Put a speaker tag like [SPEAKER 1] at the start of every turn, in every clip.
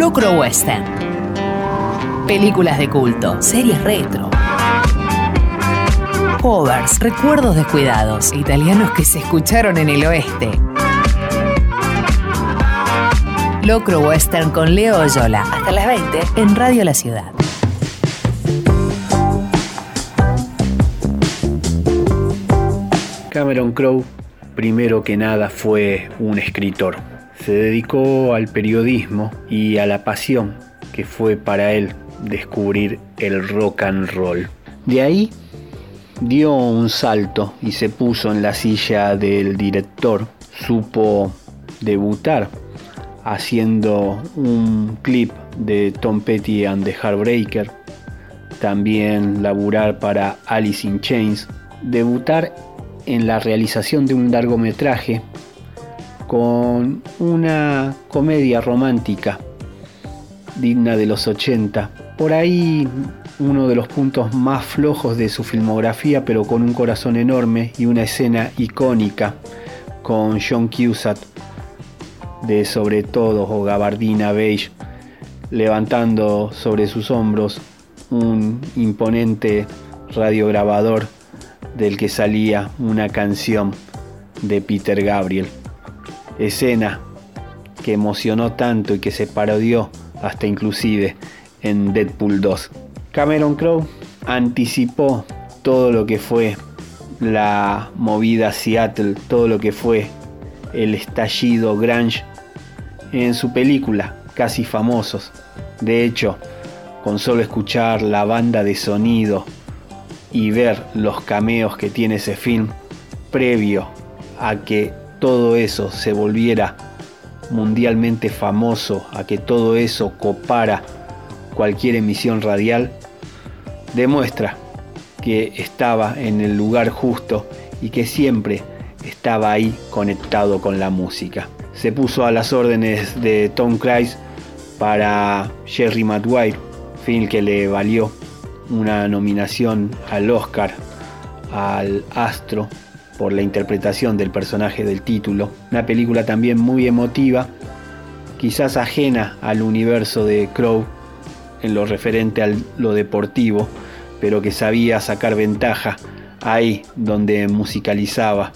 [SPEAKER 1] Locro Western. Películas de culto, series retro. Covers, recuerdos descuidados, italianos que se escucharon en el oeste. Locro Western con Leo Oyola. Hasta las 20 en Radio La Ciudad.
[SPEAKER 2] Cameron Crowe, primero que nada, fue un escritor. Se dedicó al periodismo y a la pasión que fue para él descubrir el rock and roll. De ahí dio un salto y se puso en la silla del director. Supo debutar haciendo un clip de Tom Petty and the Heartbreaker. También laburar para Alice in Chains. Debutar en la realización de un largometraje con una comedia romántica digna de los 80. Por ahí uno de los puntos más flojos de su filmografía, pero con un corazón enorme y una escena icónica con John Cusack de sobre todo o gabardina beige levantando sobre sus hombros un imponente radiograbador del que salía una canción de Peter Gabriel. Escena que emocionó tanto y que se parodió hasta inclusive en Deadpool 2. Cameron Crowe anticipó todo lo que fue la movida Seattle, todo lo que fue el estallido grunge en su película Casi Famosos. De hecho, con solo escuchar la banda de sonido y ver los cameos que tiene ese film, previo a que todo eso se volviera mundialmente famoso, a que todo eso copara cualquier emisión radial, demuestra que estaba en el lugar justo y que siempre estaba ahí conectado con la música. Se puso a las órdenes de Tom Cruise para Jerry Maguire, film que le valió una nominación al Oscar al Astro por la interpretación del personaje del título. Una película también muy emotiva, quizás ajena al universo de Crow en lo referente a lo deportivo, pero que sabía sacar ventaja ahí donde musicalizaba.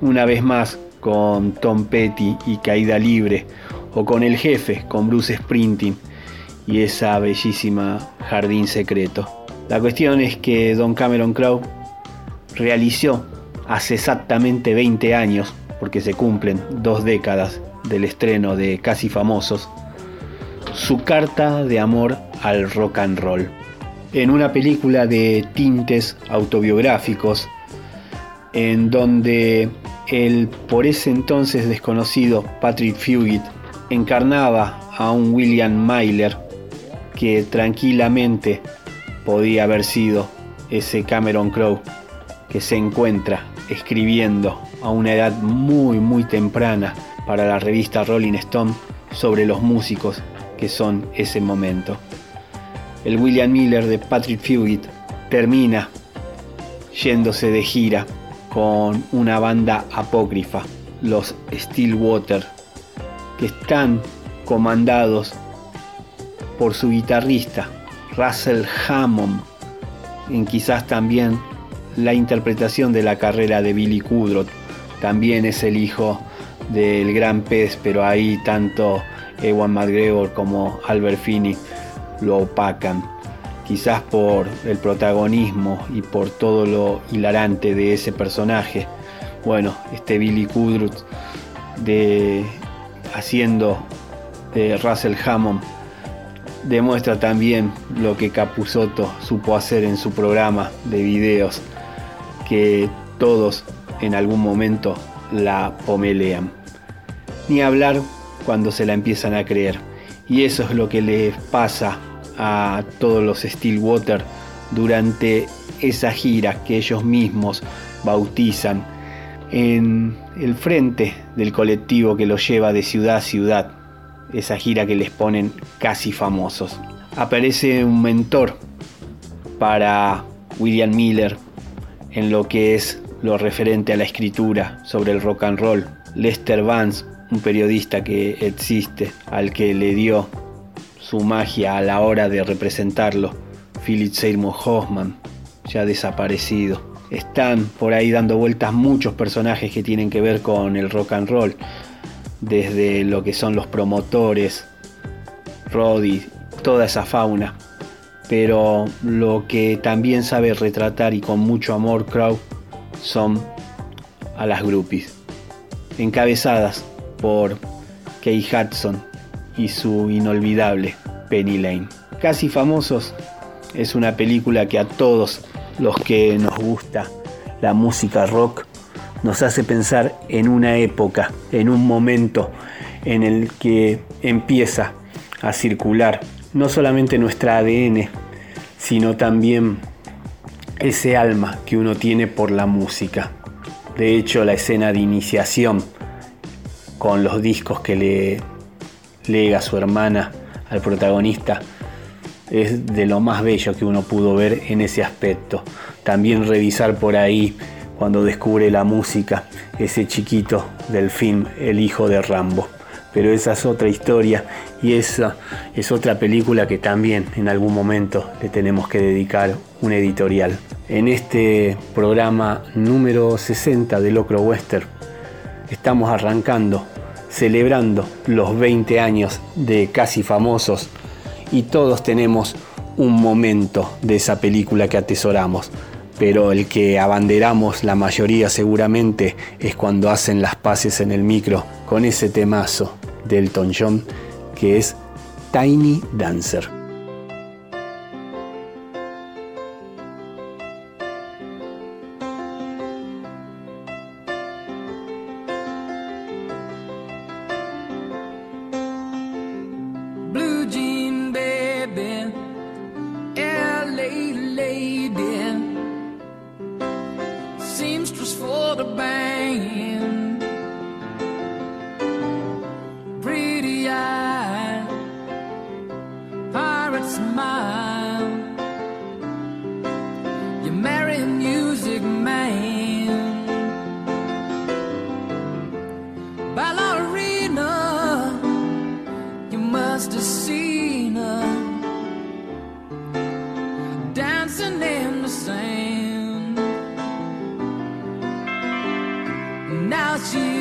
[SPEAKER 2] Una vez más con Tom Petty y Caída Libre, o con El Jefe, con Bruce Sprinting y esa bellísima Jardín Secreto. La cuestión es que Don Cameron Crowe realizó hace exactamente 20 años, porque se cumplen dos décadas del estreno de Casi Famosos, su carta de amor al rock and roll. En una película de tintes autobiográficos, en donde el por ese entonces desconocido Patrick Fugit encarnaba a un William Myler que tranquilamente podía haber sido ese Cameron Crowe que se encuentra escribiendo a una edad muy muy temprana para la revista Rolling Stone sobre los músicos que son ese momento. El William Miller de Patrick Fugit termina yéndose de gira con una banda apócrifa, los Stillwater, que están comandados por su guitarrista, Russell Hammond, en quizás también la interpretación de la carrera de Billy Kudrow. También es el hijo del gran pez, pero ahí tanto Ewan McGregor como Albert Finney lo opacan. Quizás por el protagonismo y por todo lo hilarante de ese personaje. Bueno, este Billy Kudrow de haciendo de Russell Hammond demuestra también lo que Capusotto supo hacer en su programa de videos, que todos en algún momento la pomelean. Ni hablar cuando se la empiezan a creer. Y eso es lo que le pasa a todos los Stillwater durante esa gira que ellos mismos bautizan en el frente del colectivo que los lleva de ciudad a ciudad esa gira que les ponen casi famosos. Aparece un mentor para William Miller en lo que es lo referente a la escritura sobre el rock and roll. Lester Vance, un periodista que existe, al que le dio su magia a la hora de representarlo. Philip Seymour Hoffman, ya desaparecido. Están por ahí dando vueltas muchos personajes que tienen que ver con el rock and roll, desde lo que son los promotores, Roddy, toda esa fauna. Pero lo que también sabe retratar y con mucho amor Crow son a las groupies, encabezadas por Kay Hudson y su inolvidable Penny Lane. Casi famosos es una película que a todos los que nos gusta la música rock nos hace pensar en una época, en un momento en el que empieza a circular no solamente nuestra ADN, sino también ese alma que uno tiene por la música. De hecho, la escena de iniciación con los discos que le lega su hermana al protagonista es de lo más bello que uno pudo ver en ese aspecto. También revisar por ahí cuando descubre la música, ese chiquito del film El hijo de Rambo. Pero esa es otra historia y esa es otra película que también en algún momento le tenemos que dedicar un editorial. En este programa número 60 de Locro Western estamos arrancando, celebrando los 20 años de Casi Famosos y todos tenemos un momento de esa película que atesoramos. Pero el que abanderamos la mayoría seguramente es cuando hacen las paces en el micro con ese temazo del Elton John que es Tiny Dancer. forte.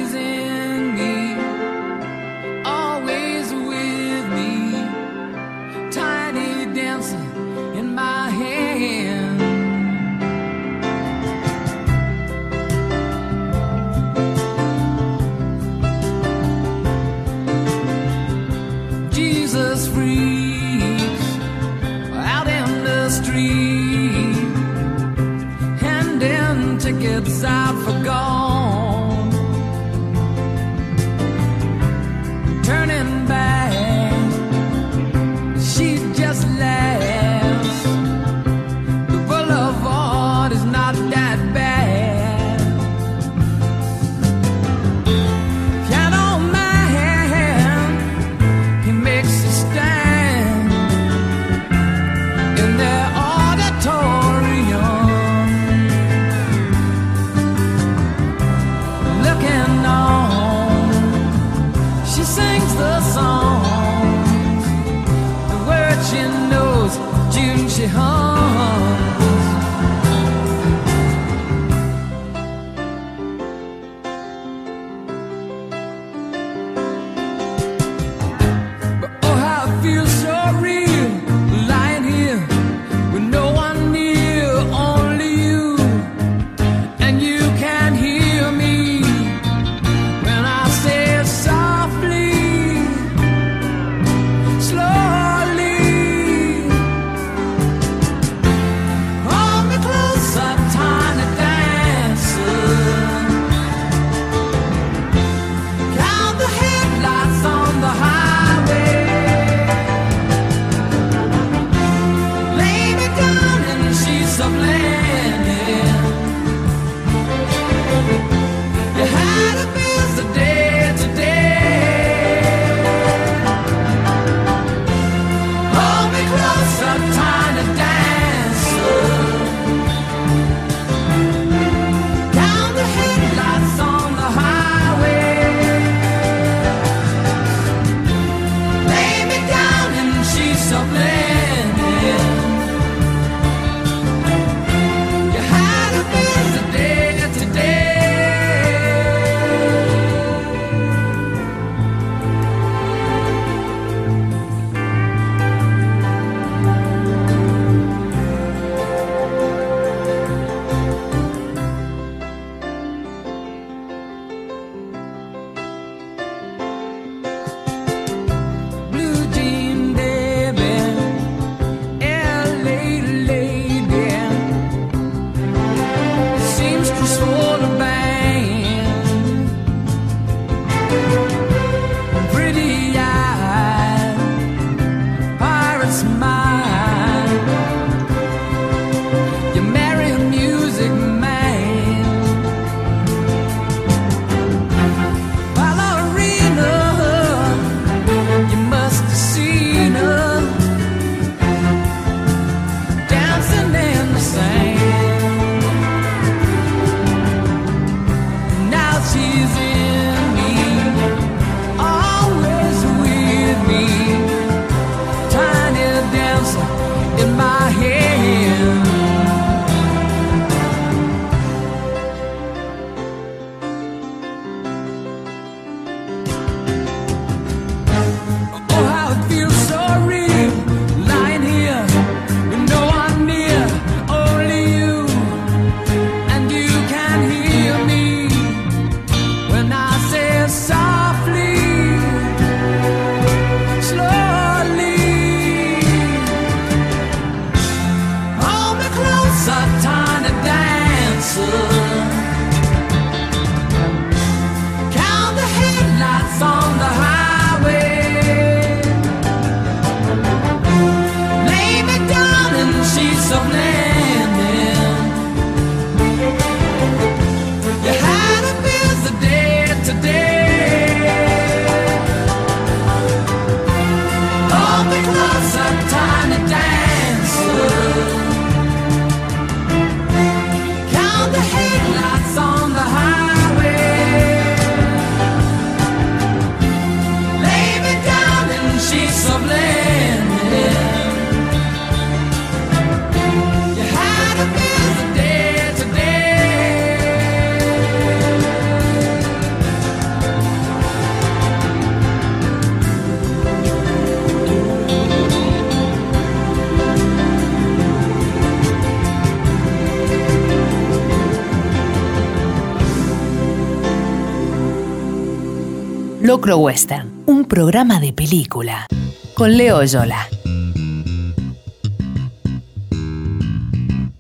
[SPEAKER 1] Locro Western, un programa de película. Con Leo Yola.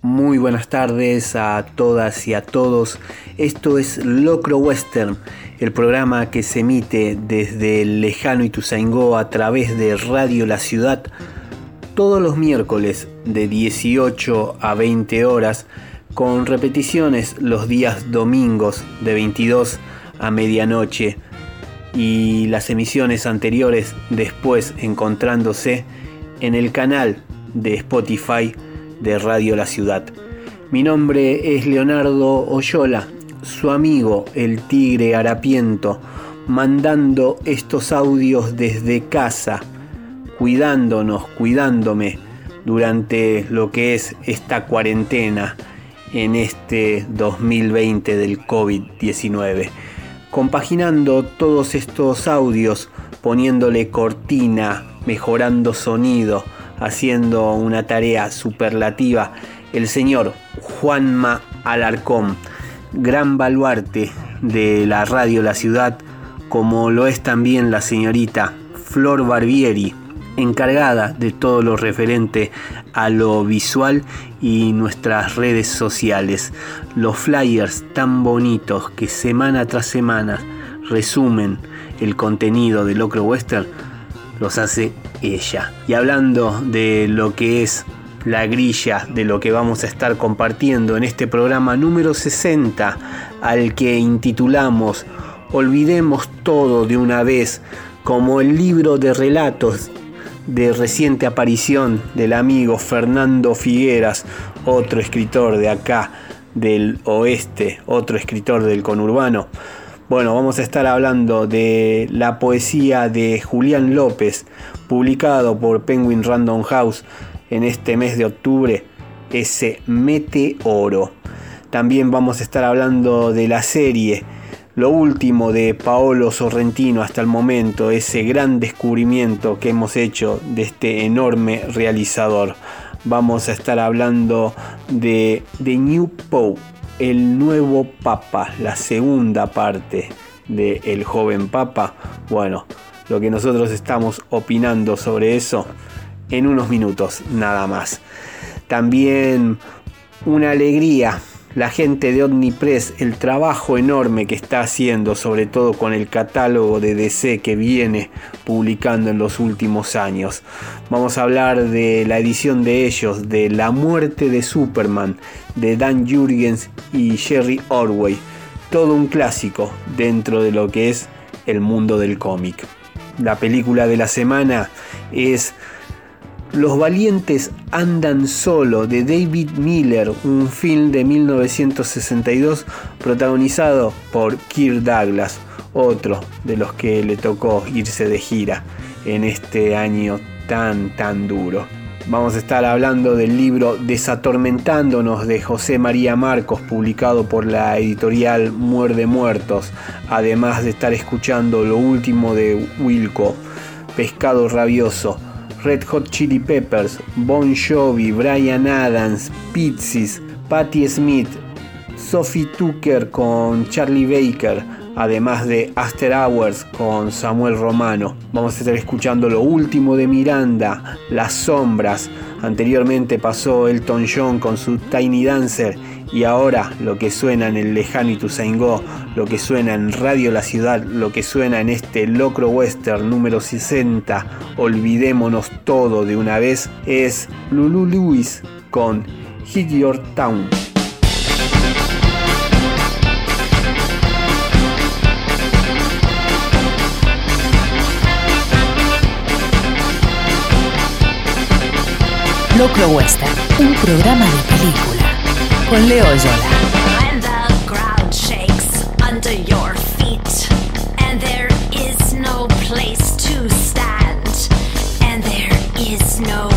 [SPEAKER 2] Muy buenas tardes a todas y a todos. Esto es Locro Western, el programa que se emite desde el lejano Ituzaingó a través de Radio La Ciudad todos los miércoles de 18 a 20 horas, con repeticiones los días domingos de 22 a medianoche y las emisiones anteriores después encontrándose en el canal de Spotify de Radio La Ciudad. Mi nombre es Leonardo Oyola, su amigo el Tigre Harapiento, mandando estos audios desde casa, cuidándonos, cuidándome durante lo que es esta cuarentena en este 2020 del COVID-19 compaginando todos estos audios, poniéndole cortina, mejorando sonido, haciendo una tarea superlativa, el señor Juanma Alarcón, gran baluarte de la radio La Ciudad, como lo es también la señorita Flor Barbieri, encargada de todo lo referente a lo visual y nuestras redes sociales. Los flyers tan bonitos que semana tras semana resumen el contenido de Locro Western los hace ella. Y hablando de lo que es la grilla de lo que vamos a estar compartiendo en este programa número 60 al que intitulamos Olvidemos todo de una vez como el libro de relatos de reciente aparición del amigo Fernando Figueras, otro escritor de acá del oeste, otro escritor del conurbano. Bueno, vamos a estar hablando de la poesía de Julián López, publicado por Penguin Random House en este mes de octubre, ese Meteoro. También vamos a estar hablando de la serie lo último de Paolo Sorrentino hasta el momento, ese gran descubrimiento que hemos hecho de este enorme realizador. Vamos a estar hablando de The New Pope, el nuevo Papa, la segunda parte de El joven Papa. Bueno, lo que nosotros estamos opinando sobre eso en unos minutos nada más. También una alegría la gente de Omnipress, el trabajo enorme que está haciendo, sobre todo con el catálogo de DC que viene publicando en los últimos años. Vamos a hablar de la edición de ellos, de La muerte de Superman, de Dan Jurgens y Jerry Orway. Todo un clásico dentro de lo que es el mundo del cómic. La película de la semana es los valientes andan solo de David Miller, un film de 1962 protagonizado por Kirk Douglas, otro de los que le tocó irse de gira en este año tan tan duro. Vamos a estar hablando del libro Desatormentándonos de José María Marcos, publicado por la editorial Muerde Muertos, además de estar escuchando lo último de Wilco, Pescado Rabioso, Red Hot Chili Peppers, Bon Jovi, Brian Adams, Pixies, Patti Smith, Sophie Tucker con Charlie Baker, además de After Hours con Samuel Romano. Vamos a estar escuchando lo último de Miranda, Las Sombras. Anteriormente pasó Elton John con su Tiny Dancer y ahora lo que suena en el lejano Ituzaingó, lo que suena en Radio La Ciudad, lo que suena en este Locro Western número 60, Olvidémonos todo de una vez, es Lulu Lewis con Hit Your Town.
[SPEAKER 1] Locro Western, un programa de película con Leo Yola.
[SPEAKER 3] When the ground shakes under your feet and there is no place to stand and there is no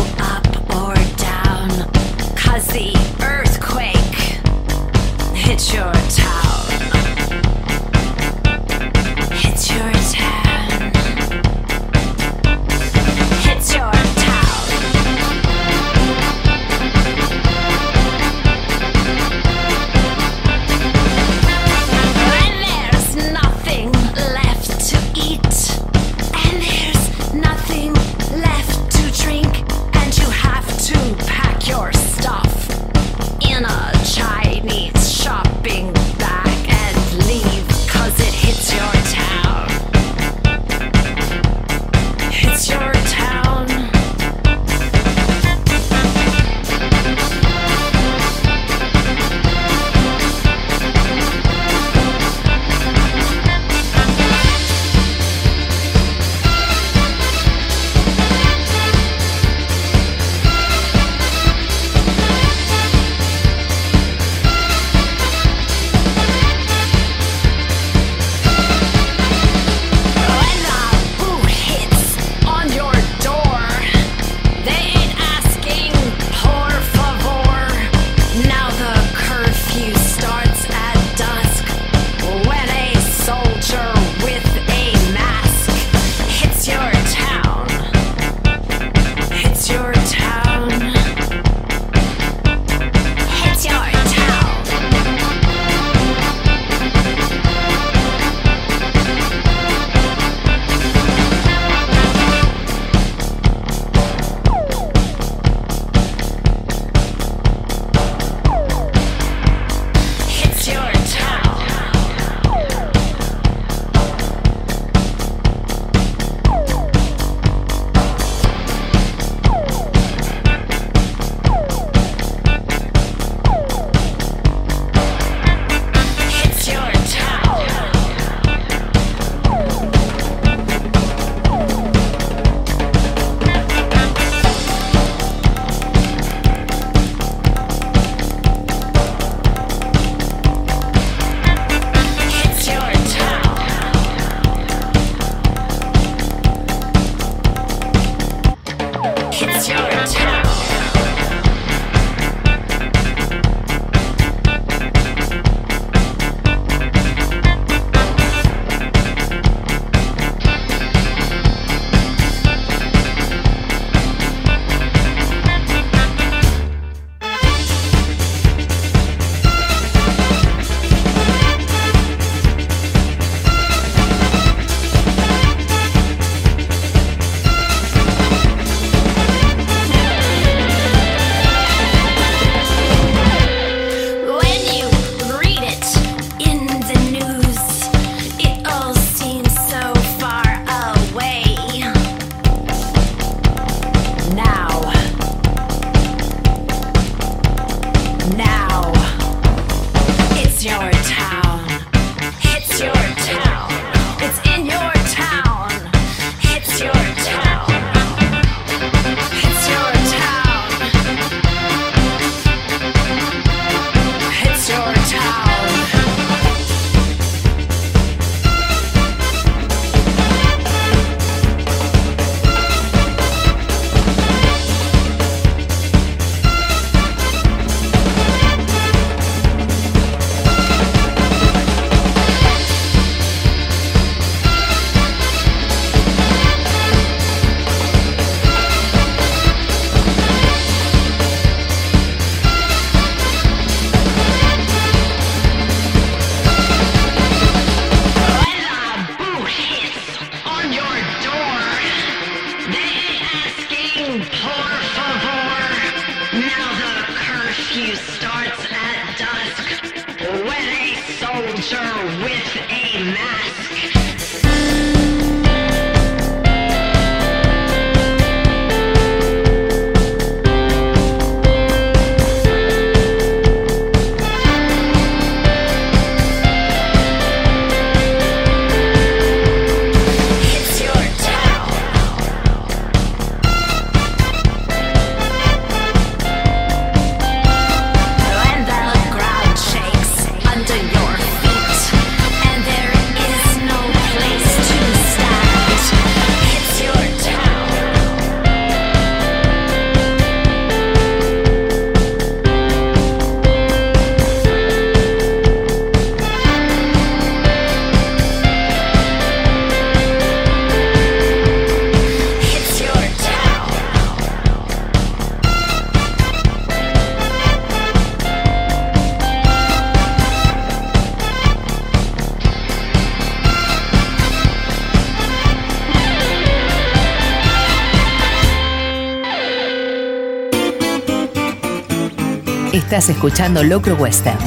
[SPEAKER 1] Estás escuchando Locro Western,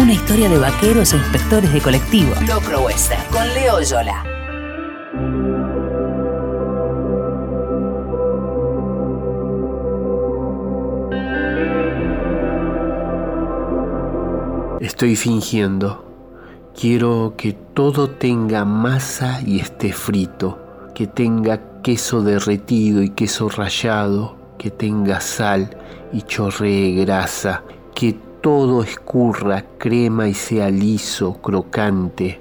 [SPEAKER 1] una historia de vaqueros e inspectores de colectivo. Locro Western con Leo Yola.
[SPEAKER 2] Estoy fingiendo. Quiero que todo tenga masa y esté frito, que tenga queso derretido y queso rallado, que tenga sal y chorree grasa, que todo escurra crema y sea liso, crocante,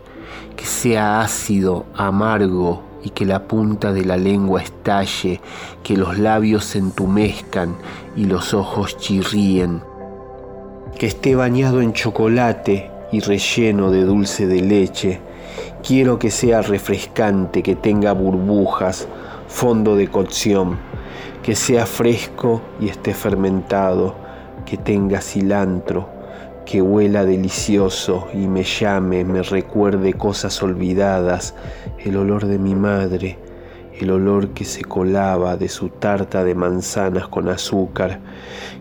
[SPEAKER 2] que sea ácido, amargo y que la punta de la lengua estalle, que los labios se entumezcan y los ojos chirríen, que esté bañado en chocolate y relleno de dulce de leche. Quiero que sea refrescante, que tenga burbujas, fondo de cocción, que sea fresco y esté fermentado, que tenga cilantro, que huela delicioso y me llame, me recuerde cosas olvidadas, el olor de mi madre, el olor que se colaba de su tarta de manzanas con azúcar,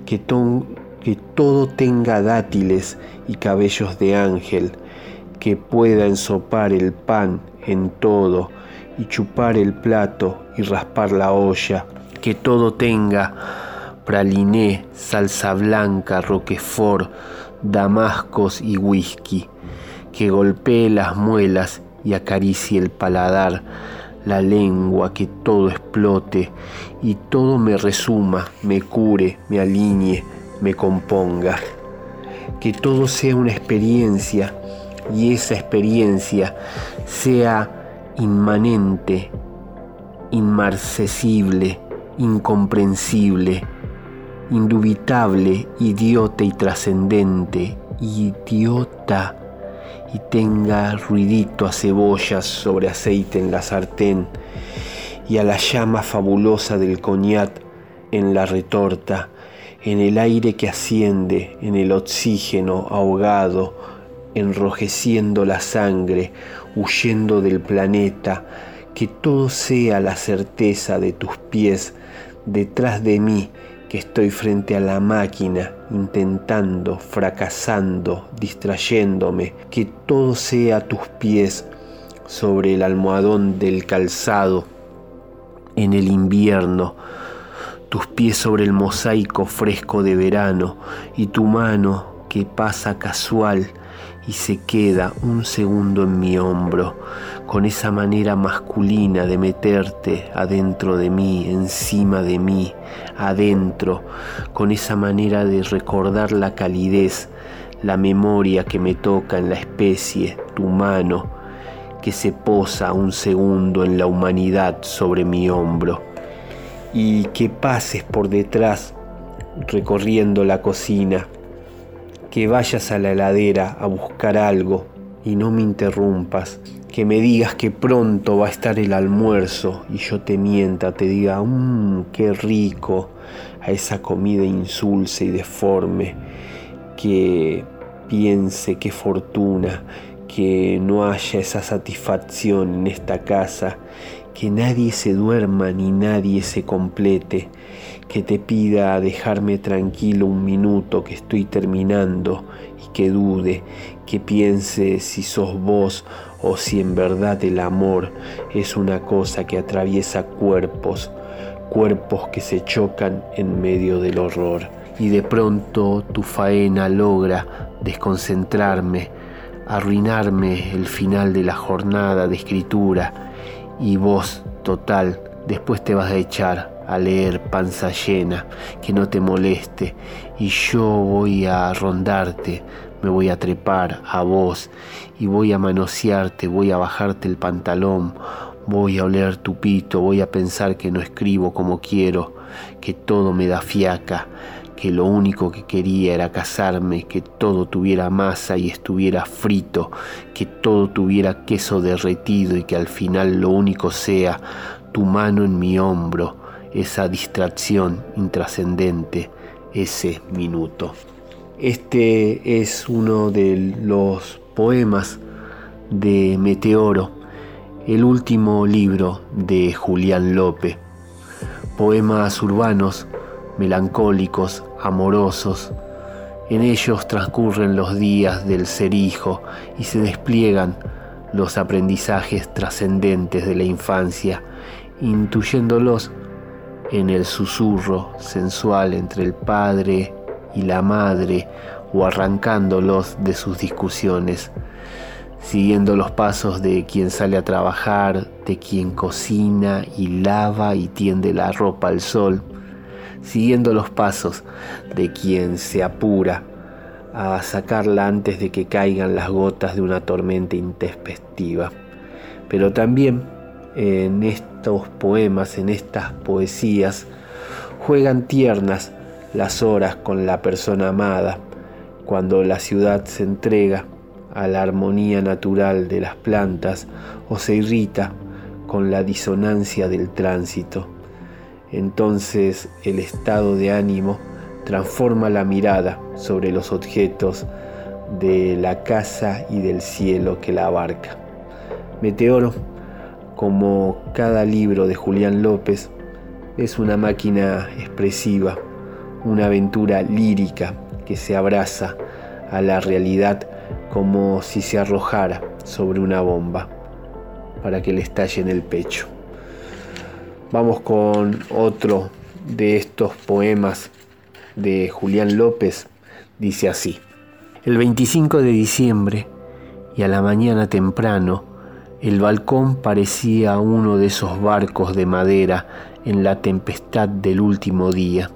[SPEAKER 2] que, que todo tenga dátiles y cabellos de ángel, que pueda ensopar el pan en todo y chupar el plato y raspar la olla, que todo tenga praliné, salsa blanca, roquefort, damascos y whisky, que golpee las muelas y acaricie el paladar, la lengua, que todo explote y todo me resuma, me cure, me alinee, me componga. Que todo sea una experiencia y esa experiencia sea inmanente, inmarcesible, incomprensible, indubitable, idiota y trascendente, idiota, y tenga ruidito a cebollas sobre aceite en la sartén, y a la llama fabulosa del coñac en la retorta, en el aire que asciende, en el oxígeno ahogado, enrojeciendo la sangre, huyendo del planeta, que todo sea la certeza de tus pies detrás de mí, que estoy frente a la máquina, intentando, fracasando, distrayéndome, que todo sea tus pies sobre el almohadón del calzado en el invierno, tus pies sobre el mosaico fresco de verano y tu mano que pasa casual y se queda un segundo en mi hombro, con esa manera masculina de meterte adentro de mí, encima de mí, adentro, con esa manera de recordar la calidez, la memoria que me toca en la especie, tu mano, que se posa un segundo en la humanidad sobre mi hombro, y que pases por detrás recorriendo la cocina, que vayas a la heladera a buscar algo y no me interrumpas, que me digas que pronto va a estar el almuerzo y yo te mienta, te diga, mmm, qué rico, a esa comida insulsa y deforme, que piense qué fortuna, que no haya esa satisfacción en esta casa, que nadie se duerma ni nadie se complete, que te pida dejarme tranquilo un minuto que estoy terminando y que dude, que piense si sos vos o si en verdad el amor es una cosa que atraviesa cuerpos, cuerpos que se chocan en medio del horror. Y de pronto tu faena logra desconcentrarme, arruinarme el final de la jornada de escritura y vos, total, después te vas a echar a leer panza llena, que no te moleste, y yo voy a rondarte, me voy a trepar a vos, y voy a manosearte, voy a bajarte el pantalón, voy a oler tu pito, voy a pensar que no escribo como quiero, que todo me da fiaca, que lo único que quería era casarme, que todo tuviera masa y estuviera frito, que todo tuviera queso derretido y que al final lo único sea tu mano en mi hombro, esa distracción intrascendente, ese minuto. Este es uno de los poemas de Meteoro, el último libro de Julián López. Poemas urbanos, melancólicos, amorosos, En ellos transcurren los días del ser hijo y se despliegan los aprendizajes trascendentes de la infancia, intuyéndolos en el susurro sensual entre el padre y la madre o arrancándolos de sus discusiones, siguiendo los pasos de quien sale a trabajar, de quien cocina y lava y tiende la ropa al sol, siguiendo los pasos de quien se apura a sacarla antes de que caigan las gotas de una tormenta intempestiva. Pero también en estos poemas, en estas poesías, juegan tiernas las horas con la persona amada, cuando la ciudad se entrega a la armonía natural de las plantas o se irrita con la disonancia del tránsito. Entonces el estado de ánimo transforma la mirada sobre los objetos de la casa y del cielo que la abarca. Meteoro, como cada libro de Julián López, es una máquina expresiva, una aventura lírica que se abraza a la realidad como si se arrojara sobre una bomba para que le estalle en el pecho. Vamos con otro de estos poemas de Julián López. Dice así. El 25 de diciembre y a la mañana temprano, el balcón parecía uno de esos barcos de madera en la tempestad del último día.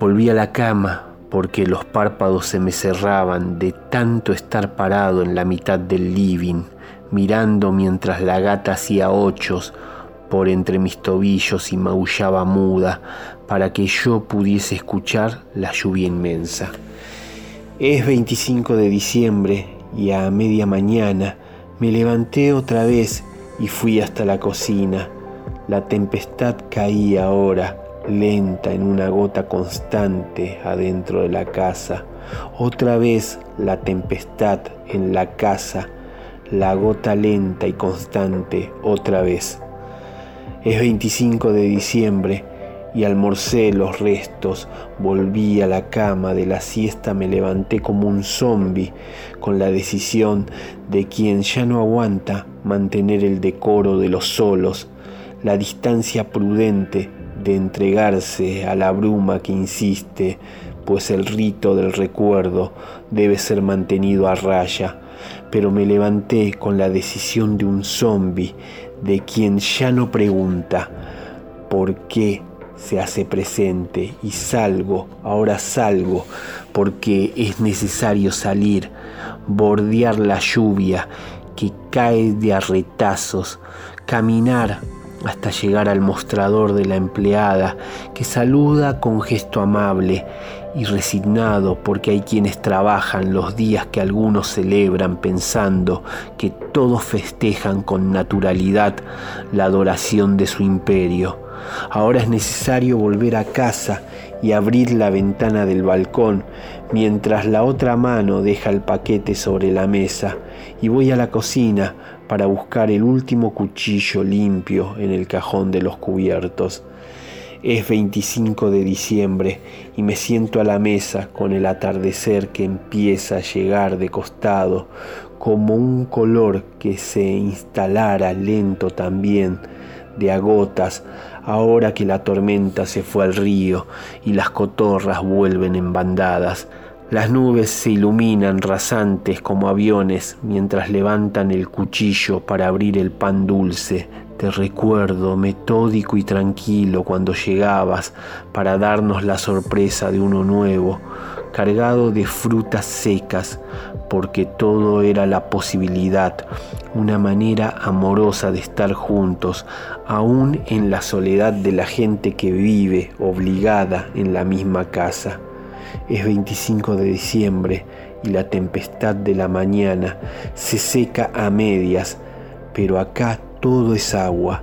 [SPEAKER 2] Volví a la cama porque los párpados se me cerraban de tanto estar parado en la mitad del living, mirando mientras la gata hacía ochos por entre mis tobillos y maullaba muda para que yo pudiese escuchar la lluvia inmensa. Es 25 de diciembre y a media mañana me levanté otra vez y fui hasta la cocina. La tempestad caía ahora, lenta en una gota constante adentro de la casa. Otra vez la tempestad en la casa, la gota lenta y constante otra vez. Es 25 de diciembre y almorcé los restos, volví a la cama de la siesta, me levanté como un zombi, con la decisión de quien ya no aguanta mantener el decoro de los solos, la distancia prudente de entregarse a la bruma que insiste, pues el rito del recuerdo debe ser mantenido a raya, pero me levanté con la decisión de un zombi, de quien ya no pregunta por qué se hace presente y salgo, ahora salgo, porque es necesario salir, bordear la lluvia que cae de arretazos, caminar hasta llegar al mostrador de la empleada, que saluda con gesto amable y resignado porque hay quienes trabajan los días que algunos celebran pensando que todos festejan con naturalidad la adoración de su imperio. Ahora es necesario volver a casa y abrir la ventana del balcón mientras la otra mano deja el paquete sobre la mesa y voy a la cocina para buscar el último cuchillo limpio en el cajón de los cubiertos. Es 25 de diciembre y me siento a la mesa con el atardecer que empieza a llegar de costado, como un color que se instalara lento también, de agotas, ahora que la tormenta se fue al río y las cotorras vuelven en bandadas. Las nubes se iluminan rasantes como aviones mientras levantan el cuchillo para abrir el pan dulce. Te recuerdo metódico y tranquilo cuando llegabas para darnos la sorpresa de uno nuevo, cargado de frutas secas, porque todo era la posibilidad, una manera amorosa de estar juntos, aún en la soledad de la gente que vive obligada en la misma casa. Es 25 de diciembre y la tempestad de la mañana se seca a medias, pero acá todo es agua.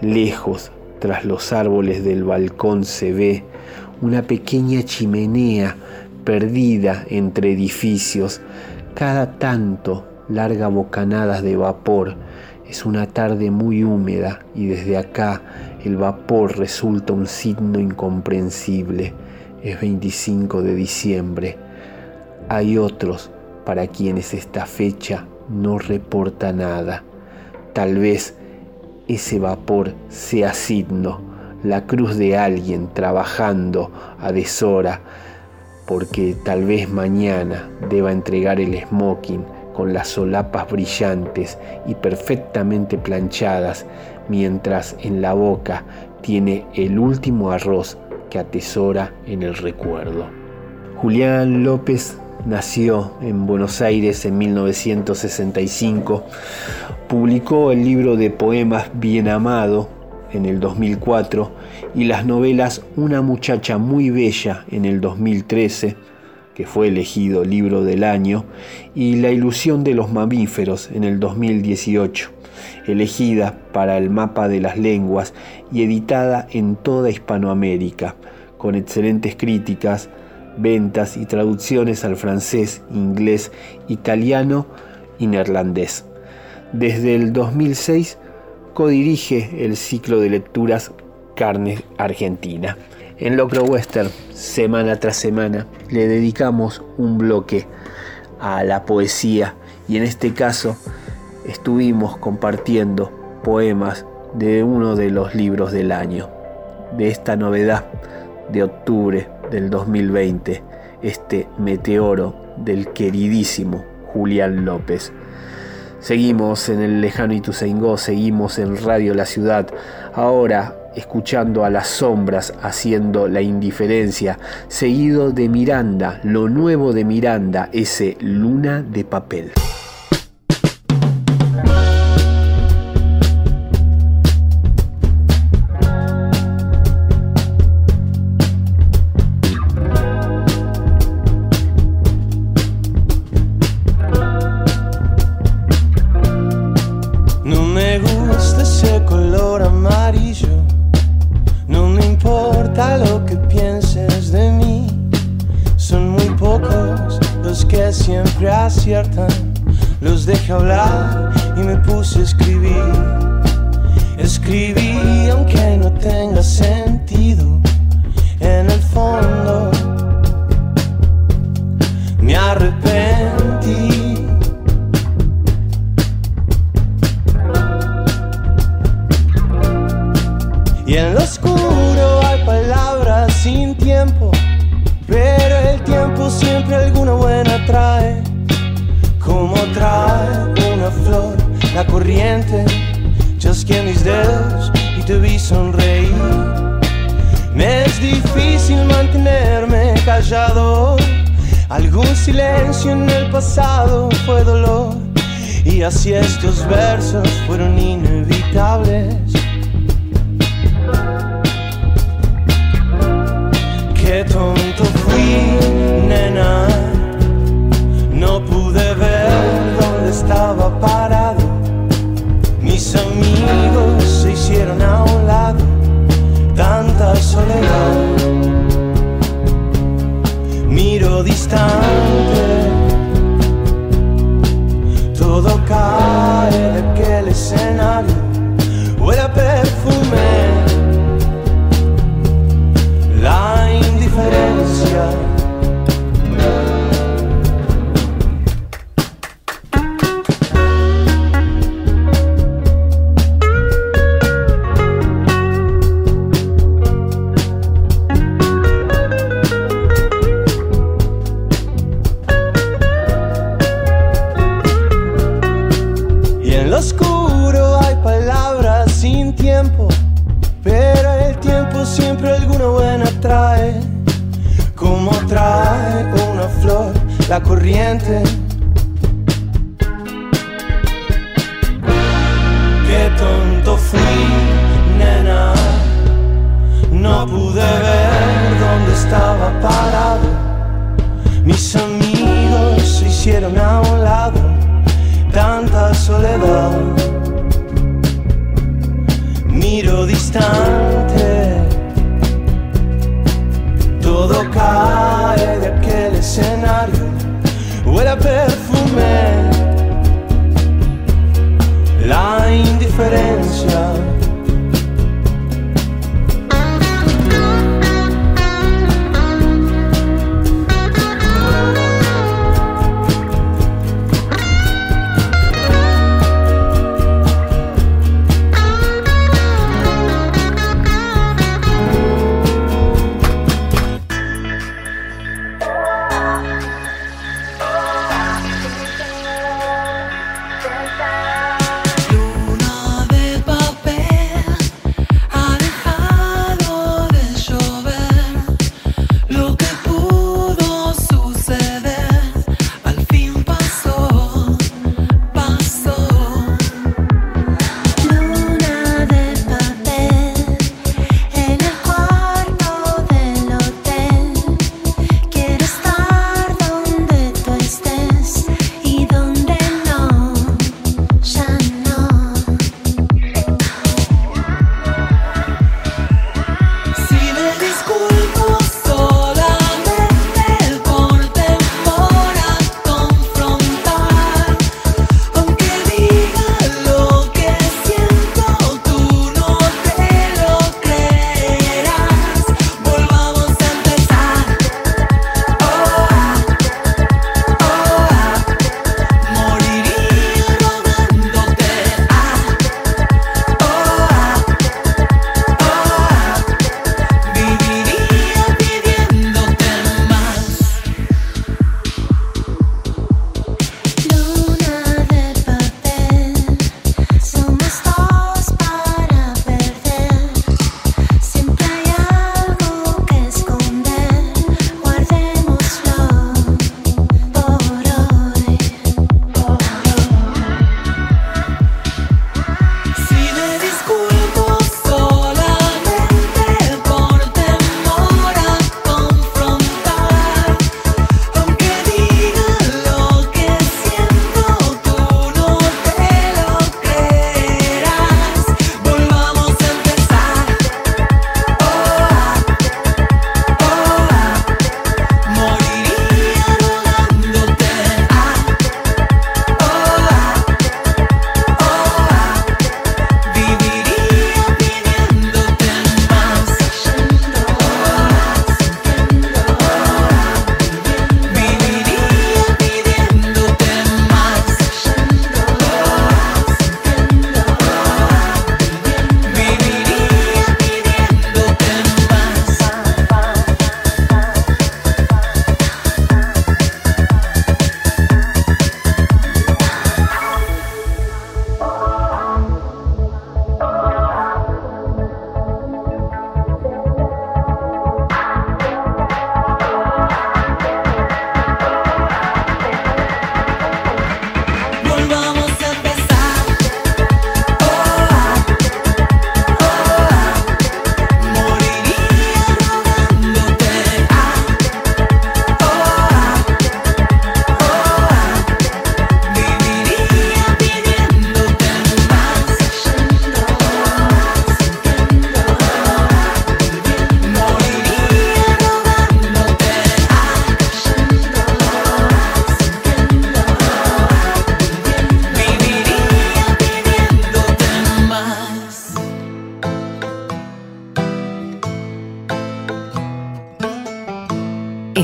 [SPEAKER 2] Lejos, tras los árboles del balcón se ve una pequeña chimenea perdida entre edificios. Cada tanto larga bocanadas de vapor. Es una tarde muy húmeda y desde acá el vapor resulta un signo incomprensible. Es 25 de diciembre.
[SPEAKER 4] hay otros para quienes esta fecha no reporta nada. Tal vez ese vapor sea signo, la cruz de alguien trabajando a deshora, porque tal vez mañana deba entregar el smoking con las solapas brillantes y perfectamente planchadas, mientras en la boca tiene el último arroz que atesora en el recuerdo. Julián López nació en Buenos Aires en 1965, publicó el libro de poemas Bien Amado en el 2004 y las novelas Una muchacha muy bella en el 2013, que fue elegido libro del año, y La ilusión de los mamíferos en el 2018, elegida para el mapa de las lenguas y editada en toda Hispanoamérica, con excelentes críticas, ventas y traducciones al francés, inglés, italiano y neerlandés. Desde el 2006 codirige el ciclo de lecturas Carne Argentina. En Locro Western, semana tras semana, le dedicamos un bloque a la poesía y en este caso estuvimos compartiendo poemas de uno de los libros del año, de esta novedad de octubre del 2020, este meteoro del queridísimo Julián López. Seguimos en el lejano Ituzaingó, seguimos en Radio La Ciudad, ahora escuchando a las sombras haciendo la indiferencia, seguido de Miranda, lo nuevo de Miranda, ese luna de papel.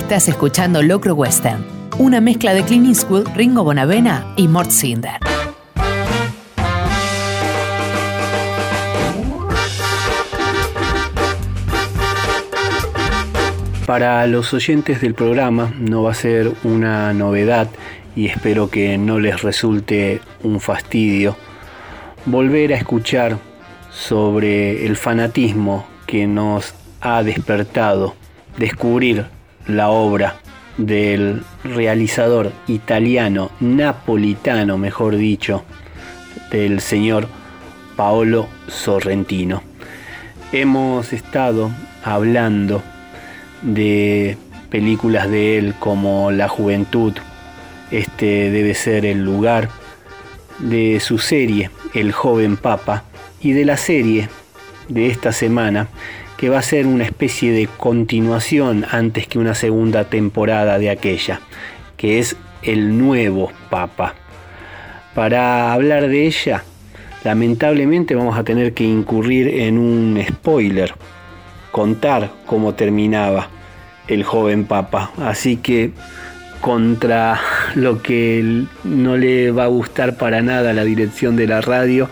[SPEAKER 1] Estás escuchando Locro Western, una mezcla de Clint Eastwood, Ringo Bonavena y Mort Cinder.
[SPEAKER 2] Para los oyentes del programa no va a ser una novedad y espero que no les resulte un fastidio volver a escuchar sobre el fanatismo que nos ha despertado descubrir la obra del realizador italiano, napolitano mejor dicho, del señor Paolo Sorrentino. Hemos estado hablando de películas de él como La Juventud, este debe ser el lugar, de su serie El joven Papa y de la serie de esta semana que va a ser una especie de continuación antes que una segunda temporada de aquella, que es El nuevo Papa. Para hablar de ella, lamentablemente vamos a tener que incurrir en un spoiler, contar cómo terminaba el joven papa. Así que contra lo que no le va a gustar para nada la dirección de la radio,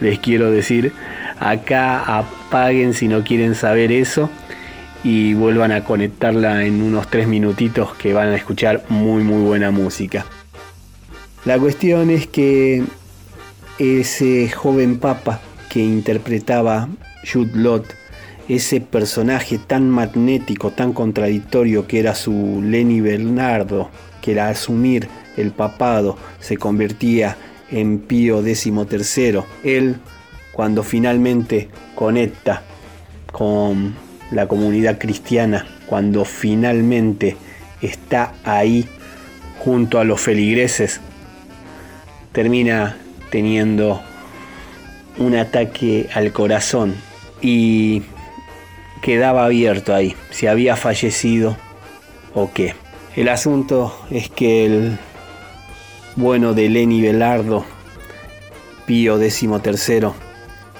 [SPEAKER 2] les quiero decir, acá apaguen si no quieren saber eso y vuelvan a conectarla en unos tres minutitos que van a escuchar muy muy buena música. La cuestión es que ese joven papa que interpretaba Jude Lott ese personaje tan magnético, tan contradictorio que era su Lenny Bernardo, que era asumir el papado se convertía en Pío XIII. Él, cuando finalmente conecta con la comunidad cristiana, cuando finalmente está ahí junto a los feligreses, termina teniendo un ataque al corazón y quedaba abierto ahí, si había fallecido o qué. El asunto es que el bueno de Lenny Belardo, Pío XIII,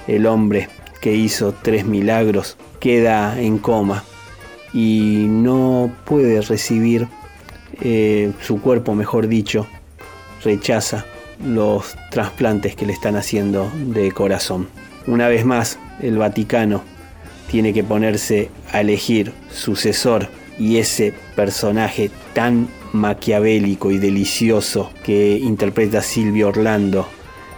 [SPEAKER 2] el hombre que hizo tres milagros, queda en coma y no puede recibir eh, su cuerpo, mejor dicho, rechaza los trasplantes que le están haciendo de corazón. Una vez más, el Vaticano tiene que ponerse a elegir sucesor y ese personaje tan maquiavélico y delicioso que interpreta Silvio Orlando,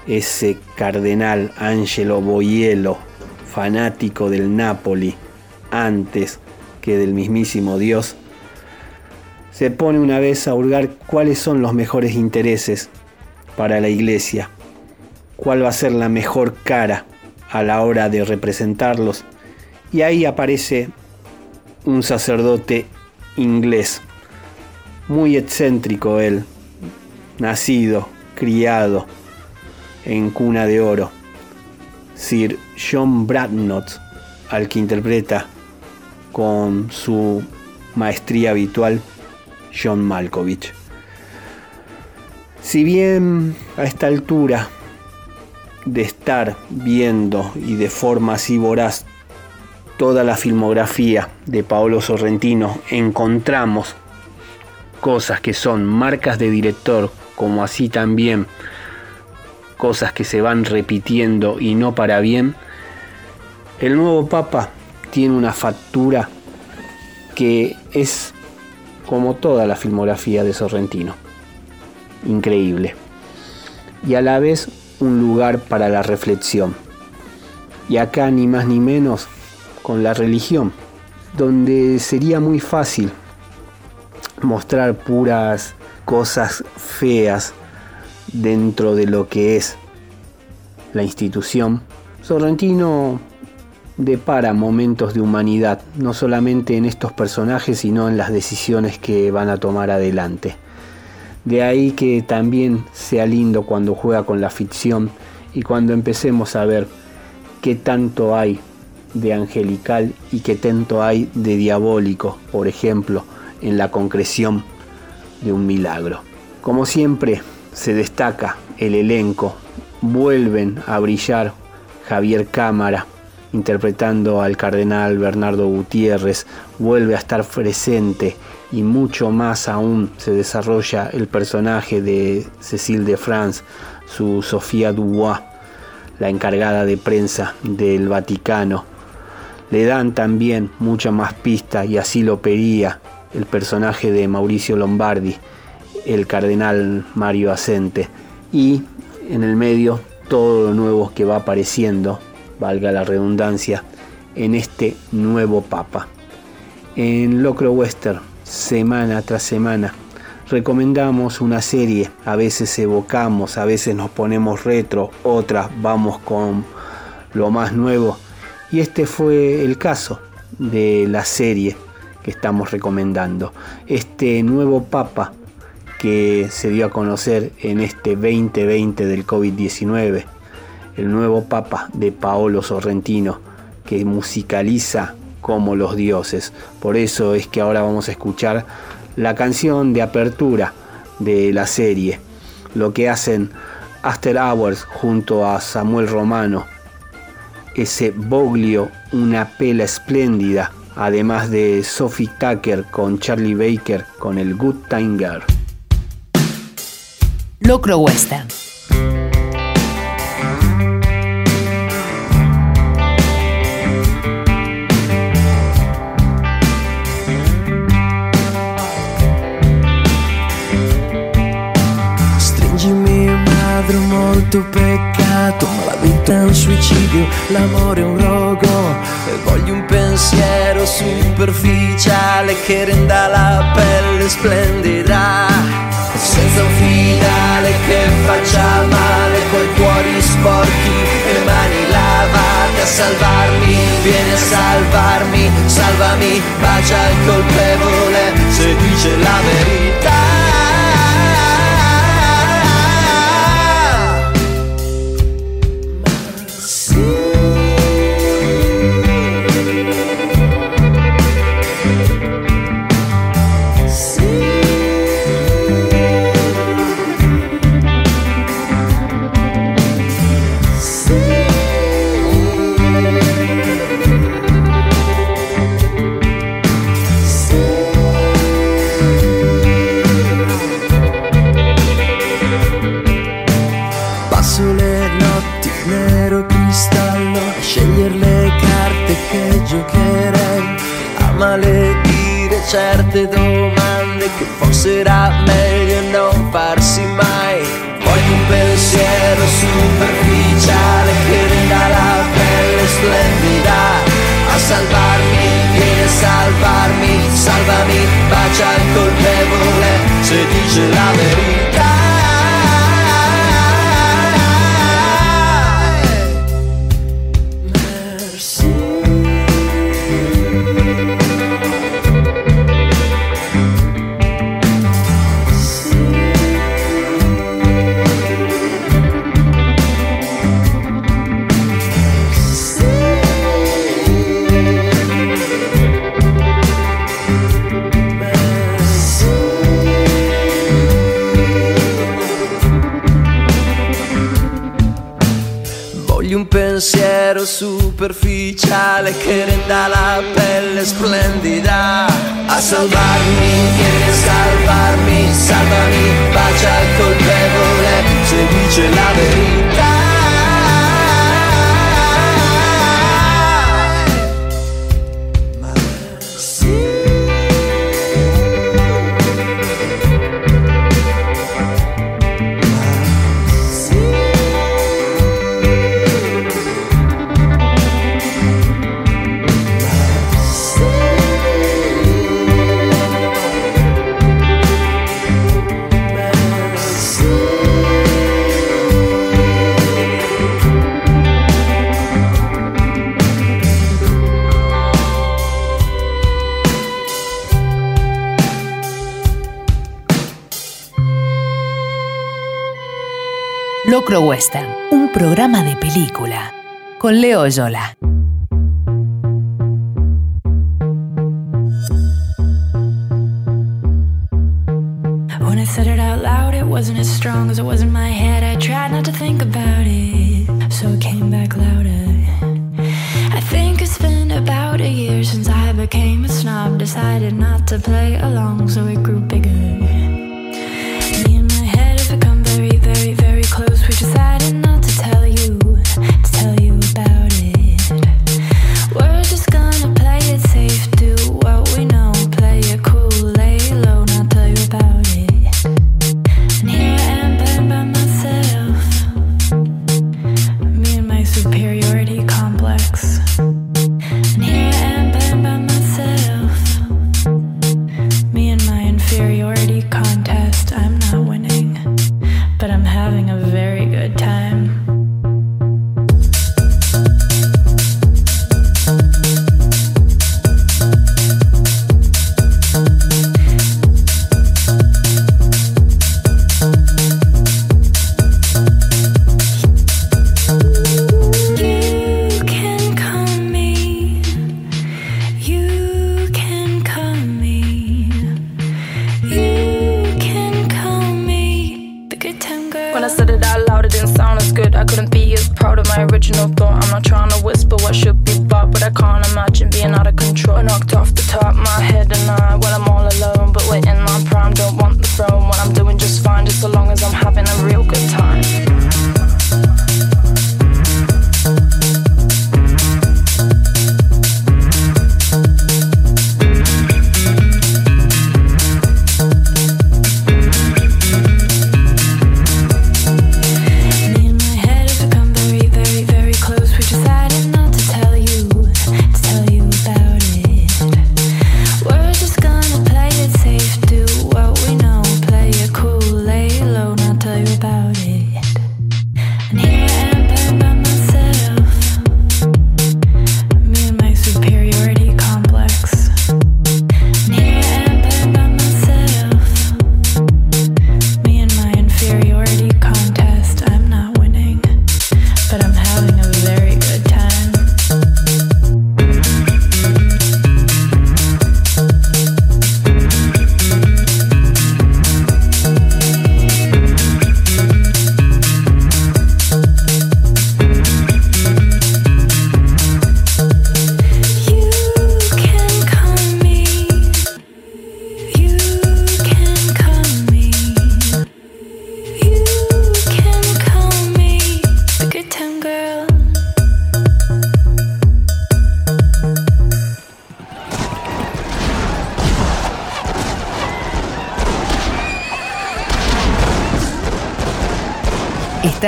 [SPEAKER 2] ese cardenal Angelo Boiello, fanático del Napoli, antes que del mismísimo Dios, se pone una vez a hurgar cuáles son los mejores intereses para la iglesia, cuál va a ser la mejor cara a la hora de representarlos. Y ahí aparece un sacerdote inglés, muy excéntrico él, nacido, criado en cuna de oro, Sir John Bradnott, al que interpreta con su maestría habitual John Malkovich. Si bien a esta altura de estar viendo y de forma así voraz toda la filmografía de Paolo Sorrentino encontramos cosas que son marcas de director, como así también cosas que se van repitiendo y no para bien, el nuevo Papa tiene una factura que es como toda la filmografía de Sorrentino. Increíble. Y a la vez un lugar para la reflexión. Y acá ni más ni menos con la religión, donde sería muy fácil mostrar puras cosas feas dentro de lo que es la institución. Sorrentino depara momentos de humanidad, no solamente en estos personajes, sino en las decisiones que van a tomar adelante. De ahí que también sea lindo cuando juega con la ficción y cuando empecemos a ver qué tanto hay de angelical y qué tanto hay de diabólico, por ejemplo, en la concreción de un milagro. Como siempre, se destaca el elenco, vuelven a brillar Javier Cámara interpretando al cardenal Bernardo Gutiérrez, vuelve a estar presente y mucho más aún se desarrolla el personaje de Cécile de France, su Sofía Dubois, la encargada de prensa del Vaticano. Le dan también mucha más pista y así lo pedía el personaje de Mauricio Lombardi, el cardenal Mario Asente. Y en el medio todo lo nuevo que va apareciendo, valga la redundancia, en este nuevo Papa. En Locro Western, semana tras semana, recomendamos una serie, a veces evocamos, a veces nos ponemos retro, otras vamos con lo más nuevo. Y este fue el caso de la serie que estamos recomendando. Este nuevo Papa que se dio a conocer en este 2020 del COVID-19, el nuevo Papa de Paolo Sorrentino, que musicaliza como los dioses. Por eso es que ahora vamos a escuchar la canción de apertura de la serie, lo que hacen After Hours junto a Samuel Romano, ese Boglio, una pela espléndida, además de Sophie Tucker con Charlie Baker con el Good Time Girl.
[SPEAKER 1] Locro Western.
[SPEAKER 5] Stringimi madre molto peccato Ma la vita è un suicidio, l'amore è un rogo E voglio un pensiero superficiale Che renda la pelle splendida senza un finale che faccia male coi cuori sporchi e mani lavate a salvarmi. Vieni a salvarmi salvami bacia il colpevole se dice la verità certe domande che forse era meglio non farsi mai. Voglio un pensiero superficiale che renda la pelle splendida. A salvarmi, vieni a salvarmi, salvami, bacia
[SPEAKER 1] Locro Western, un programa de película con Leo Yola.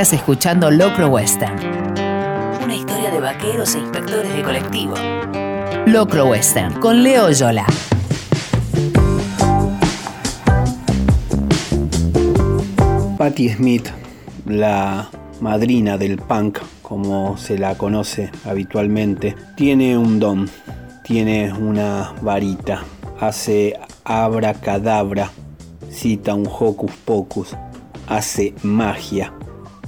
[SPEAKER 1] Estás escuchando Locro Western. Una historia de vaqueros e inspectores de colectivo. Locro Western con Leo Yola.
[SPEAKER 2] Patti Smith, la madrina del punk, como se la conoce habitualmente, tiene un don, tiene una varita, hace abracadabra, cita un hocus pocus, hace magia,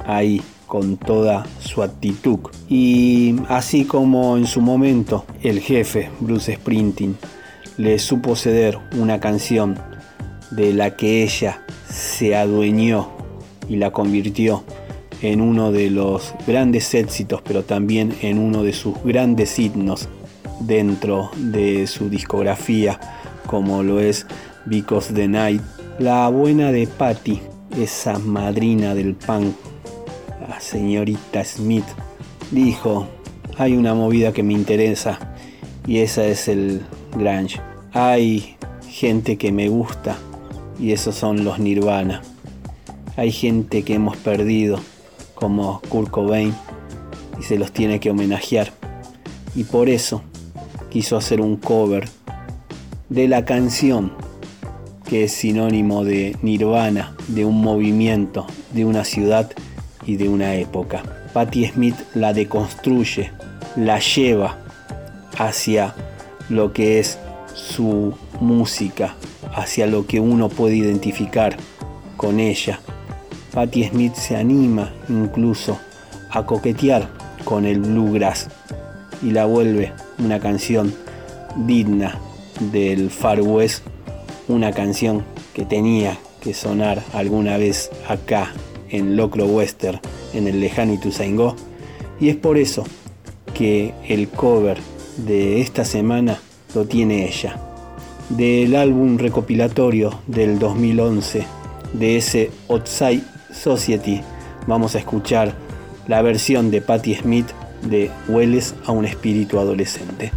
[SPEAKER 2] ahí con toda su actitud. Y así como en su momento el jefe Bruce Springsteen le supo ceder una canción de la que ella se adueñó y la convirtió en uno de los grandes éxitos, pero también en uno de sus grandes himnos dentro de su discografía, como lo es Because the Night. La buena de Patty, esa madrina del punk, la señorita Smith, dijo, hay una movida que me interesa y esa es el grunge. Hay gente que me gusta y esos son los Nirvana. Hay gente que hemos perdido como Kurt Cobain y se los tiene que homenajear. Y por eso quiso hacer un cover de la canción que es sinónimo de Nirvana, de un movimiento, de una ciudad y de una época. Patti Smith la deconstruye, la lleva hacia lo que es su música, hacia lo que uno puede identificar con ella. Patti Smith se anima incluso a coquetear con el bluegrass y la vuelve una canción digna del Far West, una canción que tenía que sonar alguna vez acá en Locro Western, en el lejano Ituzaingó. Y es por eso que el cover de esta semana lo tiene ella.
[SPEAKER 5] Del álbum recopilatorio del 2011, de ese Otsai Society, vamos a escuchar la versión de Patti Smith de Hueles a un espíritu adolescente.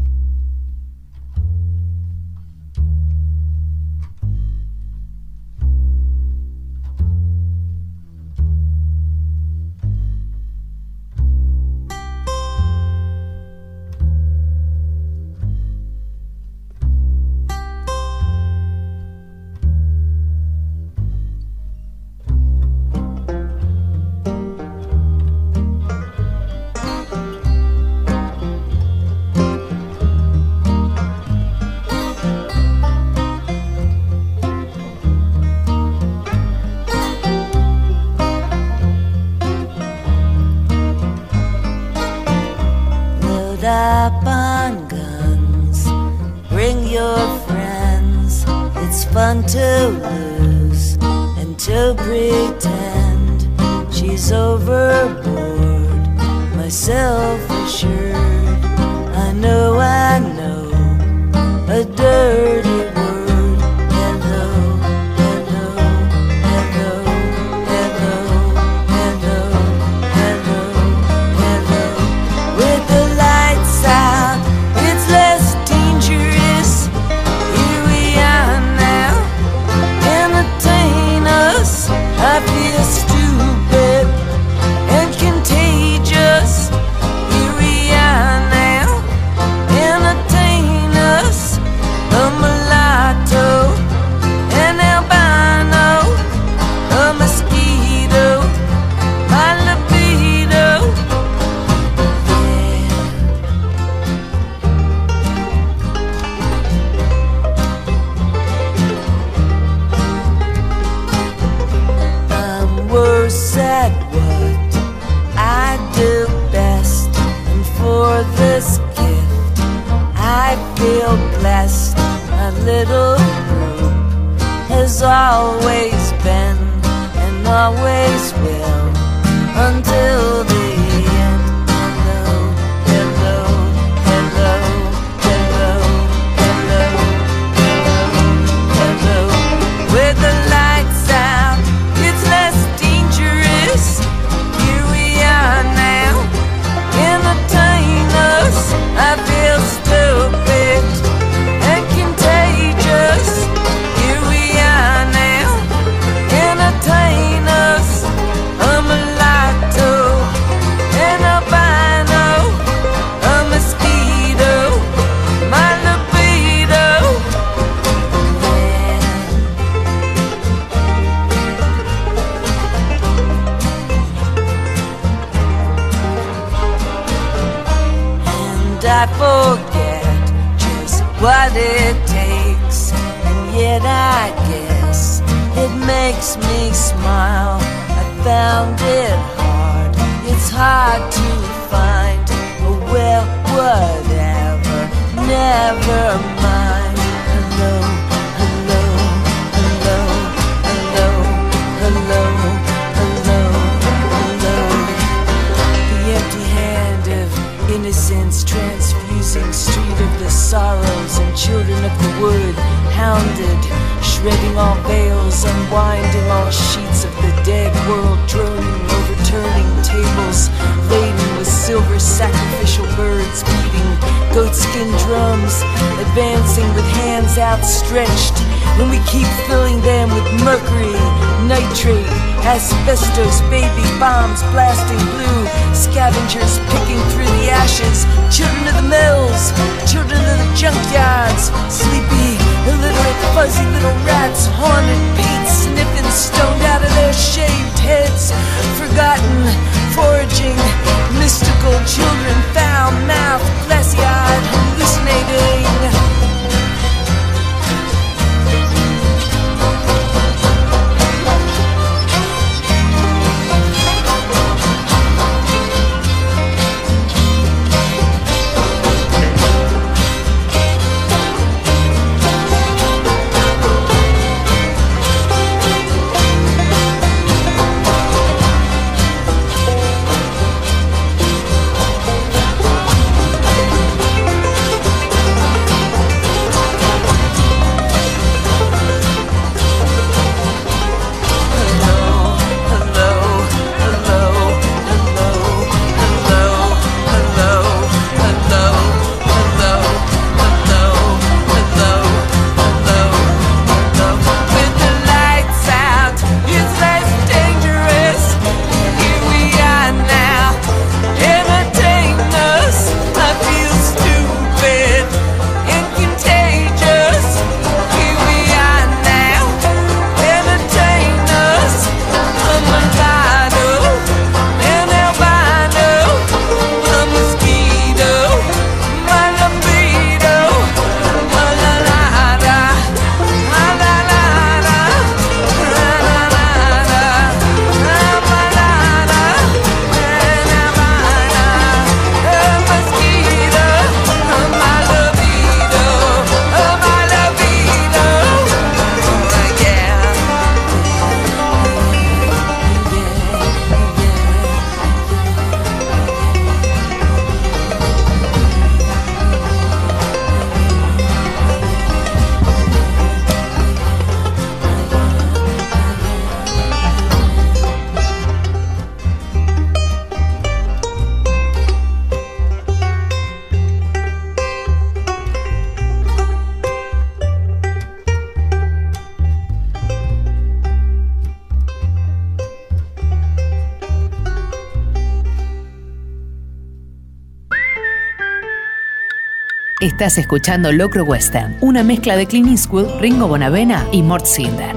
[SPEAKER 1] Estás escuchando Locro Western, una mezcla de Clint Eastwood, Ringo Bonavena y Mort Sinder.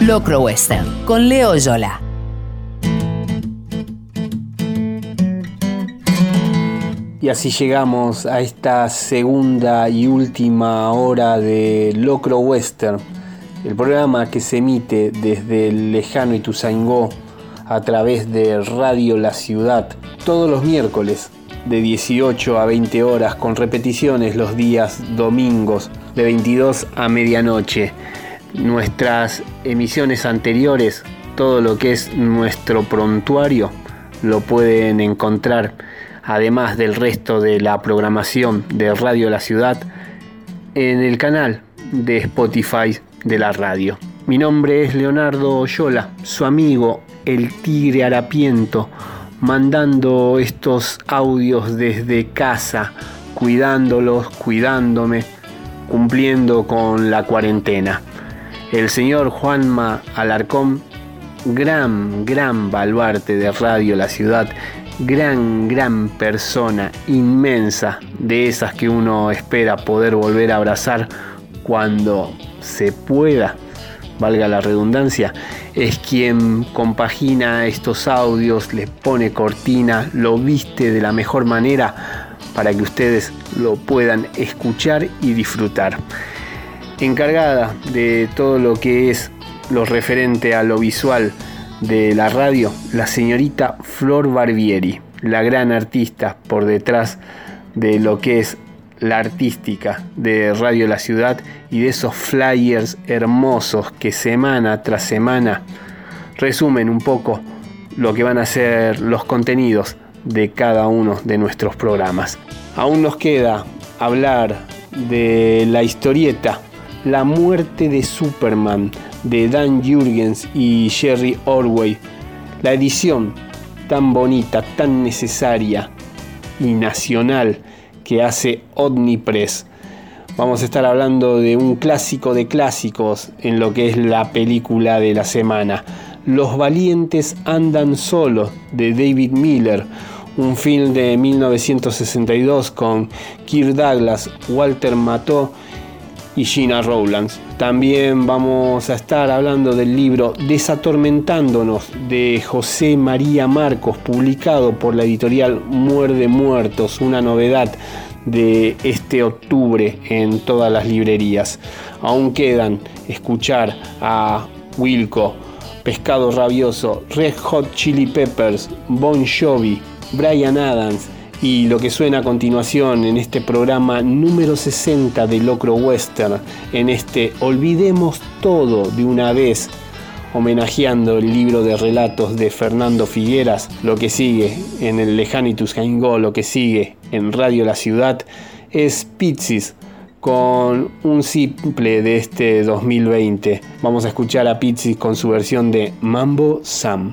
[SPEAKER 1] Locro Western, con Leo Yola.
[SPEAKER 2] Y así llegamos a esta segunda y última hora de Locro Western, el programa que se emite desde el lejano Ituzaingó a través de Radio La Ciudad todos los miércoles de 18 a 20 horas con repeticiones los días domingos de 22 a medianoche. Nuestras emisiones anteriores, todo lo que es nuestro prontuario, lo pueden encontrar además del resto de la programación de Radio La Ciudad en el canal de Spotify de la radio. Mi nombre es Leonardo Oyola, su amigo el Tigre Harapiento, mandando estos audios desde casa, cuidándolos, cuidándome, cumpliendo con la cuarentena. El señor Juanma Alarcón, gran, gran baluarte de Radio La Ciudad, gran, gran persona, inmensa, de esas que uno espera poder volver a abrazar cuando se pueda, valga la redundancia, es quien compagina estos audios, les pone cortina, lo viste de la mejor manera para que ustedes lo puedan escuchar y disfrutar. Encargada de todo lo que es lo referente a lo visual de la radio, la señorita Flor Barbieri, la gran artista por detrás de lo que es la artística de Radio La Ciudad y de esos flyers hermosos que semana tras semana resumen un poco lo que van a ser los contenidos de cada uno de nuestros programas. Aún nos queda hablar de la historieta La muerte de Superman de Dan Jurgens y Jerry Orway, la edición tan bonita, tan necesaria y nacional que hace Omnipress. Vamos a estar hablando de un clásico de clásicos en lo que es la película de la semana. Los valientes andan solos de David Miller, un film de 1962 con Kirk Douglas, Walter Matthau y Gina Rowlands. También vamos a estar hablando del libro Desatormentándonos de José María Marcos, publicado por la editorial Muerde Muertos, una novedad de este octubre en todas las librerías. Aún quedan escuchar a Wilco, Pescado Rabioso, Red Hot Chili Peppers, Bon Jovi, Brian Adams, y lo que suena a continuación en este programa número 60 de Locro Western, en este Olvidemos todo de una vez, homenajeando el libro de relatos de Fernando Figueras, lo que sigue en el Lejanitus Caingó, lo que sigue en Radio La Ciudad, es Pizzis con un simple de este 2020. Vamos a escuchar a Pizzis con su versión de Mambo Sam.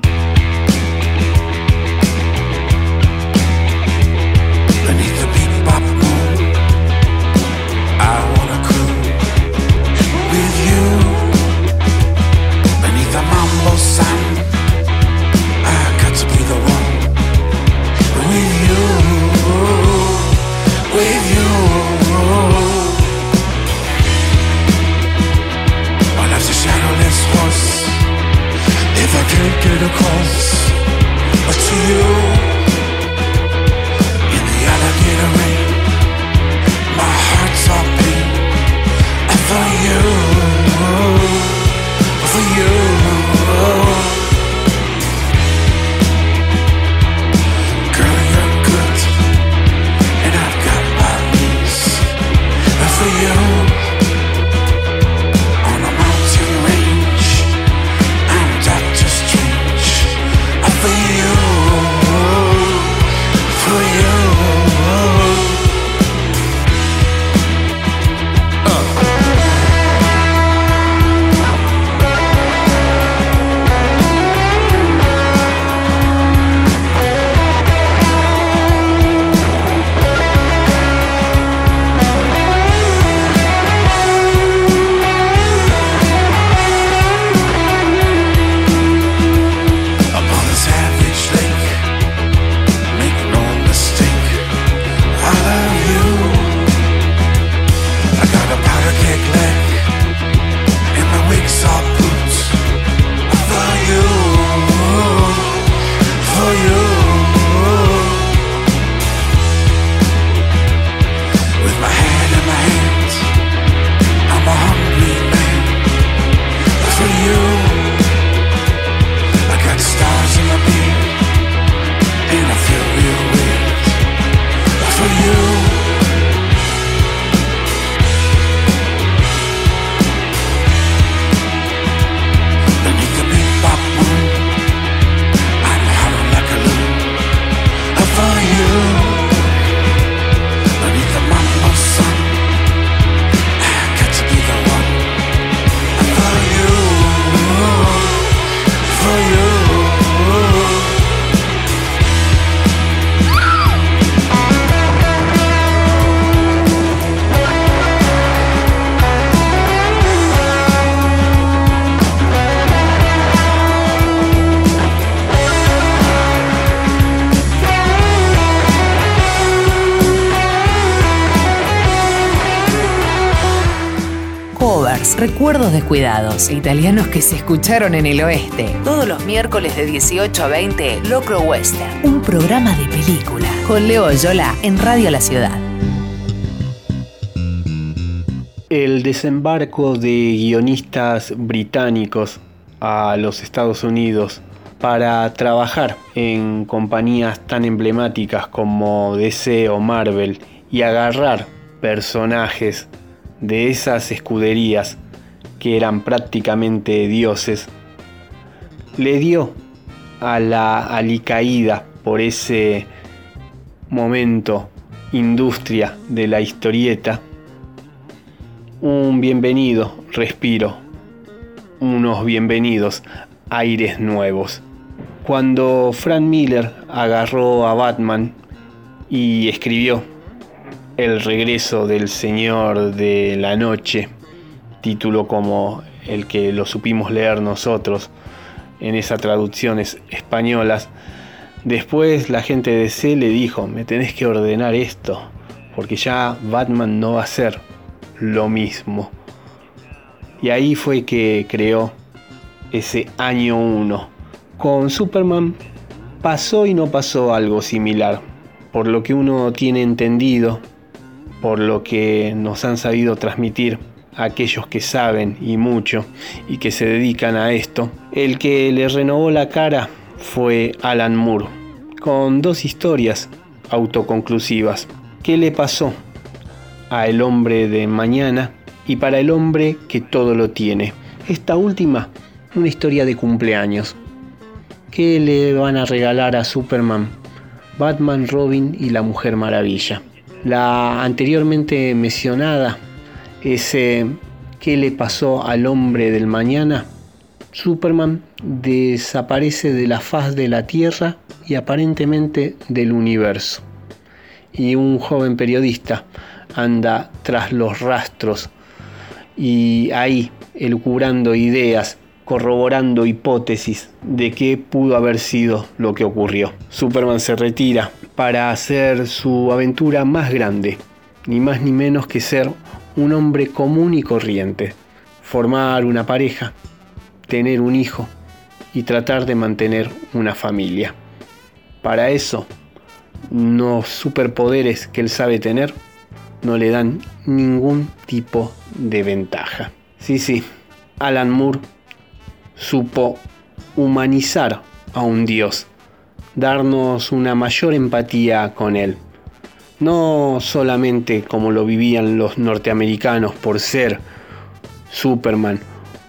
[SPEAKER 1] Recuerdos descuidados, italianos que se escucharon en el oeste. Todos los miércoles de 18 a 20, Locro Western, un programa de película. Con Leo Yola en Radio La Ciudad.
[SPEAKER 2] El desembarco de guionistas británicos a los Estados Unidos para trabajar en compañías tan emblemáticas como DC o Marvel y agarrar personajes de esas escuderías que eran prácticamente dioses, le dio a la alicaída por ese momento industria de la historieta un bienvenido respiro, unos bienvenidos aires nuevos. Cuando Frank Miller agarró a Batman y escribió El regreso del Señor de la Noche, título como el que lo supimos leer nosotros en esas traducciones españolas, después la gente de C le dijo, me tenés que ordenar esto, porque ya Batman no va a ser lo mismo. Y ahí fue que creó ese año 1. Con Superman pasó y no pasó algo similar. Por lo que uno tiene entendido, por lo que nos han sabido transmitir aquellos que saben y mucho y que se dedican a esto, el que le renovó la cara fue Alan Moore, con dos historias autoconclusivas. ¿Qué le pasó a El hombre de mañana y para el hombre que todo lo tiene? Esta última, una historia de cumpleaños. ¿Qué le van a regalar a Superman? Batman, Robin y la Mujer Maravilla. La anteriormente mencionada, ese ¿qué le pasó al hombre del mañana? Superman desaparece de la faz de la Tierra y aparentemente del universo. Y un joven periodista anda tras los rastros y ahí elucubrando ideas, corroborando hipótesis de qué pudo haber sido lo que ocurrió. Superman se retira para hacer su aventura más grande, ni más ni menos que ser un hombre común y corriente, formar una pareja, tener un hijo y tratar de mantener una familia. Para eso, los superpoderes que él sabe tener no le dan ningún tipo de ventaja. Sí, sí, Alan Moore supo humanizar a un dios, darnos una mayor empatía con él. No solamente como lo vivían los norteamericanos por ser Superman,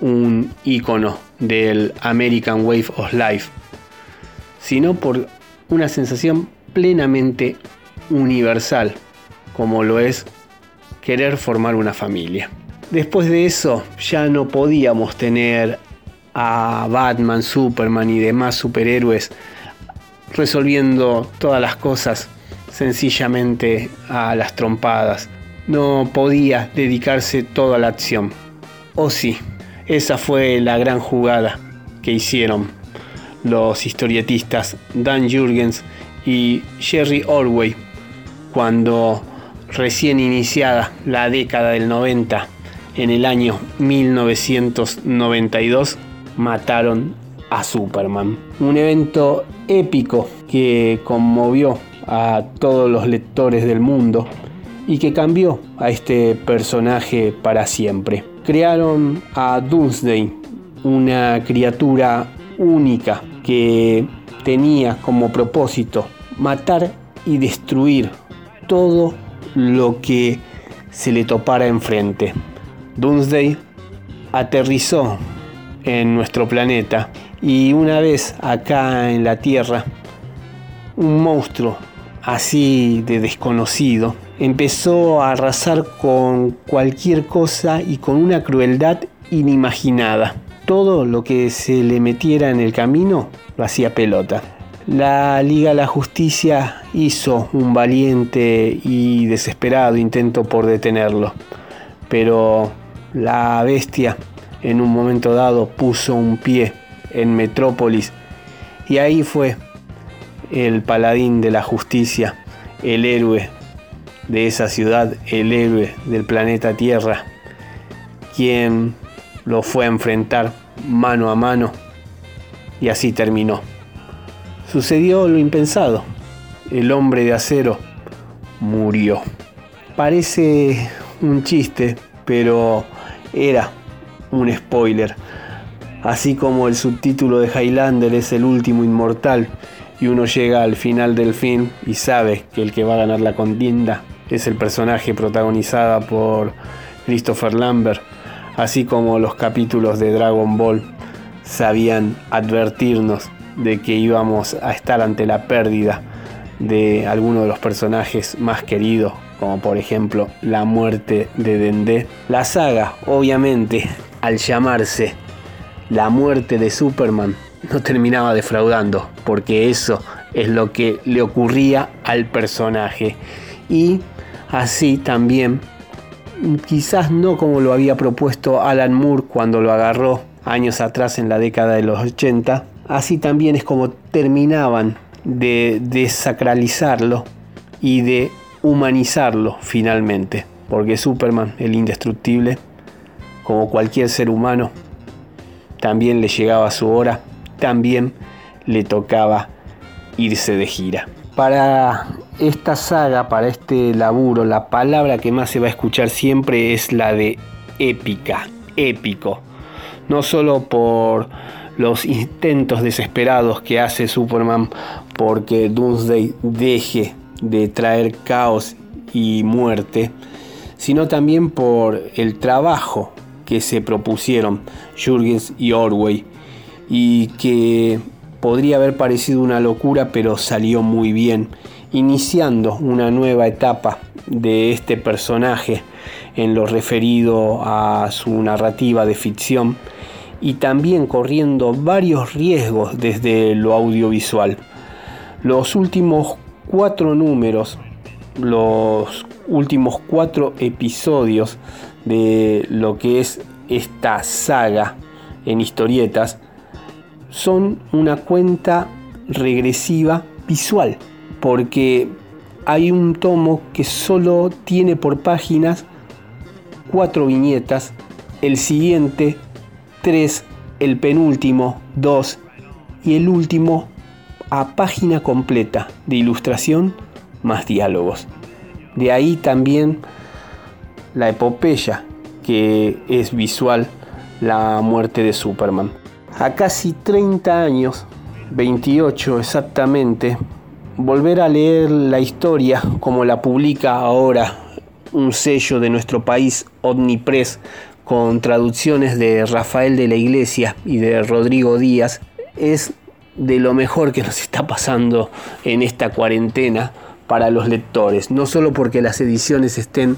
[SPEAKER 2] un ícono del American Wave of Life, sino por una sensación plenamente universal, como lo es querer formar una familia. Después de eso ya no podíamos tener a Batman, Superman y demás superhéroes resolviendo todas las cosas sencillamente a las trompadas. No podía dedicarse toda la acción. O sí, esa fue la gran jugada que hicieron los historietistas Dan Jurgens y Jerry Orway cuando recién iniciada la década del 90 en el año 1992 mataron a Superman. Un evento épico que conmovió a todos los lectores del mundo y que cambió a este personaje para siempre. Crearon a Doomsday, una criatura única que tenía como propósito matar y destruir todo lo que se le topara enfrente. Doomsday aterrizó en nuestro planeta y una vez acá en la Tierra, un monstruo así de desconocido empezó a arrasar con cualquier cosa y con una crueldad inimaginada. Todo lo que se le metiera en el camino lo hacía pelota. La Liga de la Justicia hizo un valiente y desesperado intento por detenerlo, pero la bestia en un momento dado puso un pie en Metrópolis y ahí fue el paladín de la justicia, el héroe de esa ciudad, el héroe del planeta Tierra, quien lo fue a enfrentar mano a mano y así terminó. Sucedió lo impensado. El hombre de acero murió. Parece un chiste, pero era un spoiler. Así como el subtítulo de Highlander es el último inmortal y uno llega al final del film y sabe que el que va a ganar la contienda es el personaje protagonizada por Christopher Lambert, así como los capítulos de Dragon Ball sabían advertirnos de que íbamos a estar ante la pérdida de alguno de los personajes más queridos, como por ejemplo la muerte de Dende. La saga, obviamente, al llamarse La muerte de Superman, no terminaba defraudando, porque eso es lo que le ocurría al personaje. Y así también, quizás no como lo había propuesto Alan Moore cuando lo agarró años atrás en la década de los 80, así también es como terminaban de desacralizarlo y de humanizarlo finalmente. Porque Superman, el indestructible, como cualquier ser humano, también le llegaba su hora, también le tocaba irse de gira. Para esta saga, para este laburo, la palabra que más se va a escuchar siempre es la de épica, épico. No solo por los intentos desesperados que hace Superman porque Doomsday deje de traer caos y muerte, sino también por el trabajo que se propusieron Jurgens y Orway y que podría haber parecido una locura pero salió muy bien, iniciando una nueva etapa de este personaje en lo referido a su narrativa de ficción y también corriendo varios riesgos desde lo audiovisual. Los últimos cuatro números, los últimos cuatro episodios de lo que es esta saga en historietas son una cuenta regresiva visual, porque hay un tomo que solo tiene por páginas cuatro viñetas, el siguiente tres, el penúltimo dos y el último a página completa de ilustración más diálogos. De ahí también la epopeya que es visual, la muerte de Superman. A casi 30 años, 28 exactamente, volver a leer la historia como la publica ahora un sello de nuestro país, Omnipress, con traducciones de Rafael de la Iglesia y de Rodrigo Díaz, es de lo mejor que nos está pasando en esta cuarentena para los lectores, no solo porque las ediciones estén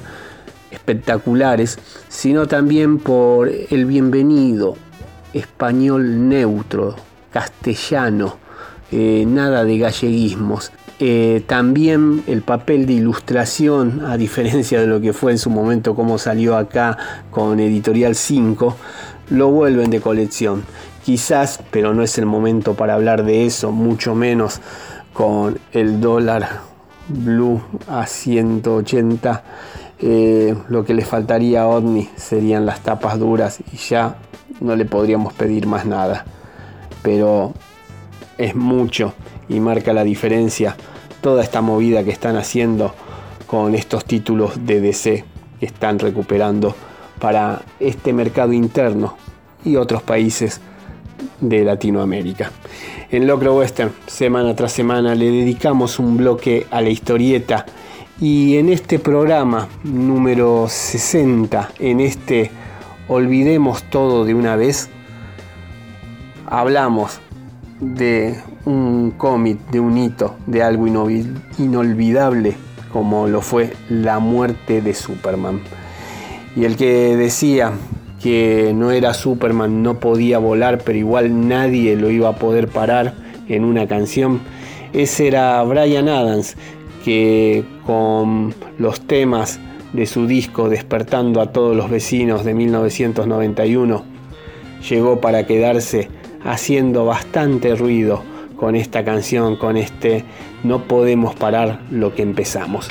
[SPEAKER 2] espectaculares, sino también por el bienvenido español neutro, castellano, eh, nada de galleguismos. Eh, también el papel de ilustración, a diferencia de lo que fue en su momento como salió acá con Editorial 5, lo vuelven de colección. Quizás, pero no es el momento para hablar de eso, mucho menos con el dólar blue a 180 eh, lo que le faltaría a OVNI serían las tapas duras y ya no le podríamos pedir más nada. Pero es mucho y marca la diferencia toda esta movida que están haciendo con estos títulos de DC que están recuperando para este mercado interno y otros países de Latinoamérica. En Locro Western, semana tras semana, le dedicamos un bloque a la historieta y en este programa número 60, en este Olvidemos todo de una vez, hablamos de un cómic, de un hito, de algo inolvidable como lo fue la muerte de Superman. Y el que decía que no era Superman, no podía volar, pero igual nadie lo iba a poder parar en una canción, ese era Brian Adams, que con los temas de su disco Despertando a todos los vecinos de 1991 llegó para quedarse haciendo bastante ruido con esta canción, con este No podemos parar lo que empezamos.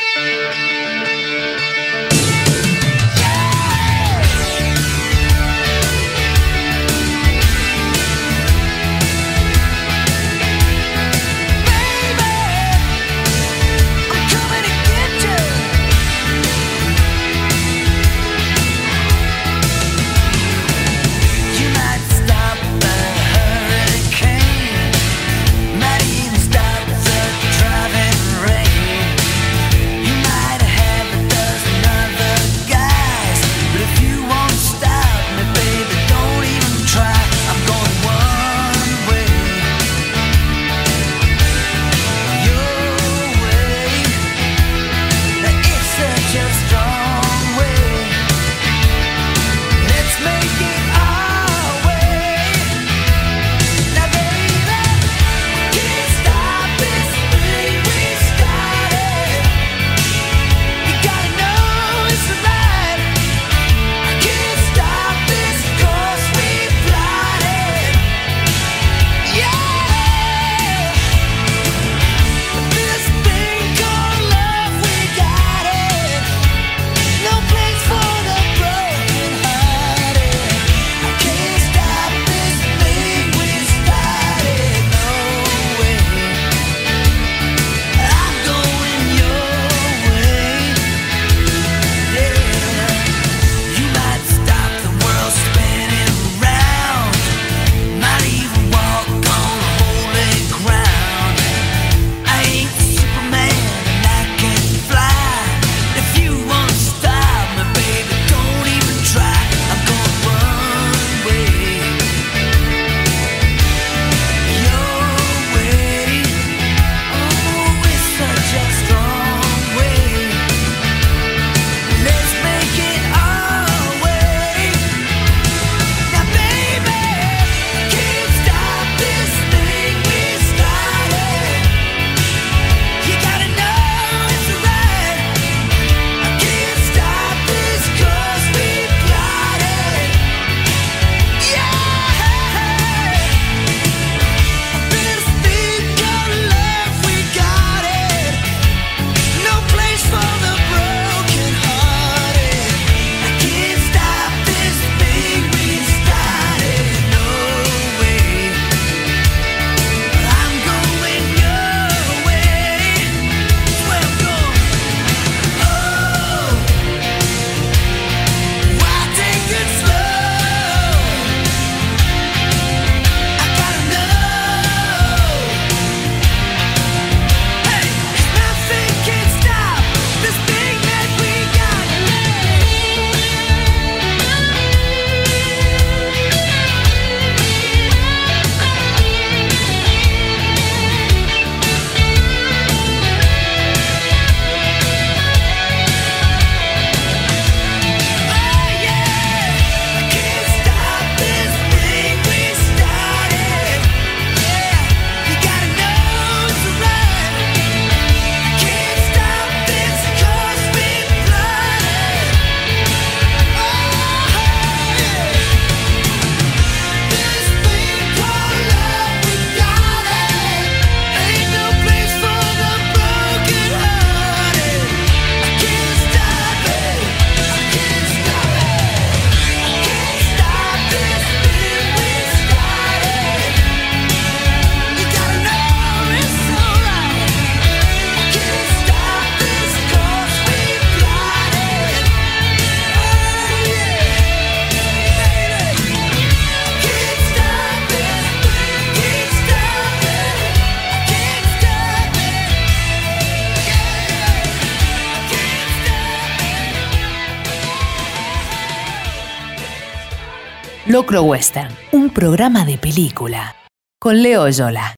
[SPEAKER 1] Western, un programa de película. Con Leo Yola.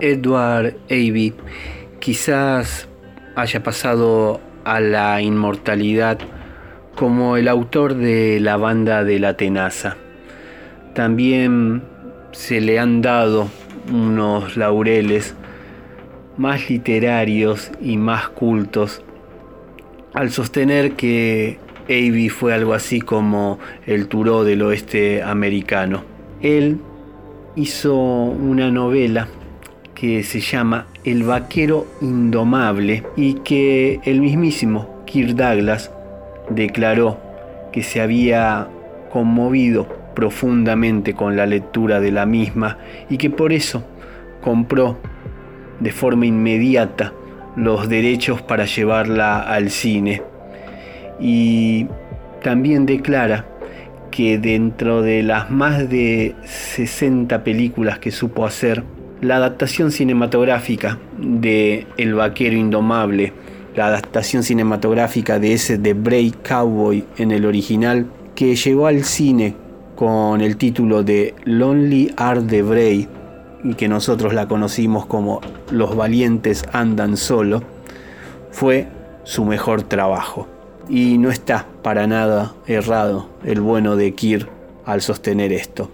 [SPEAKER 2] Edward Avey quizás haya pasado a la inmortalidad como el autor de la banda de la tenaza. También se le han dado unos laureles más literarios y más cultos al sostener que Avey fue algo así como el Turó del oeste americano. Él hizo una novela que se llama El vaquero indomable y que el mismísimo Kirk Douglas declaró que se había conmovido profundamente con la lectura de la misma y que por eso compró de forma inmediata los derechos para llevarla al cine. Y también declara que dentro de las más de 60 películas que supo hacer, la adaptación cinematográfica de El vaquero indomable, la adaptación cinematográfica de ese de Bray Cowboy en el original, que llegó al cine con el título de Lonely Are the Bray y que nosotros la conocimos como Los valientes andan solo, fue su mejor trabajo. Y no está para nada errado el bueno de Kirk al sostener esto.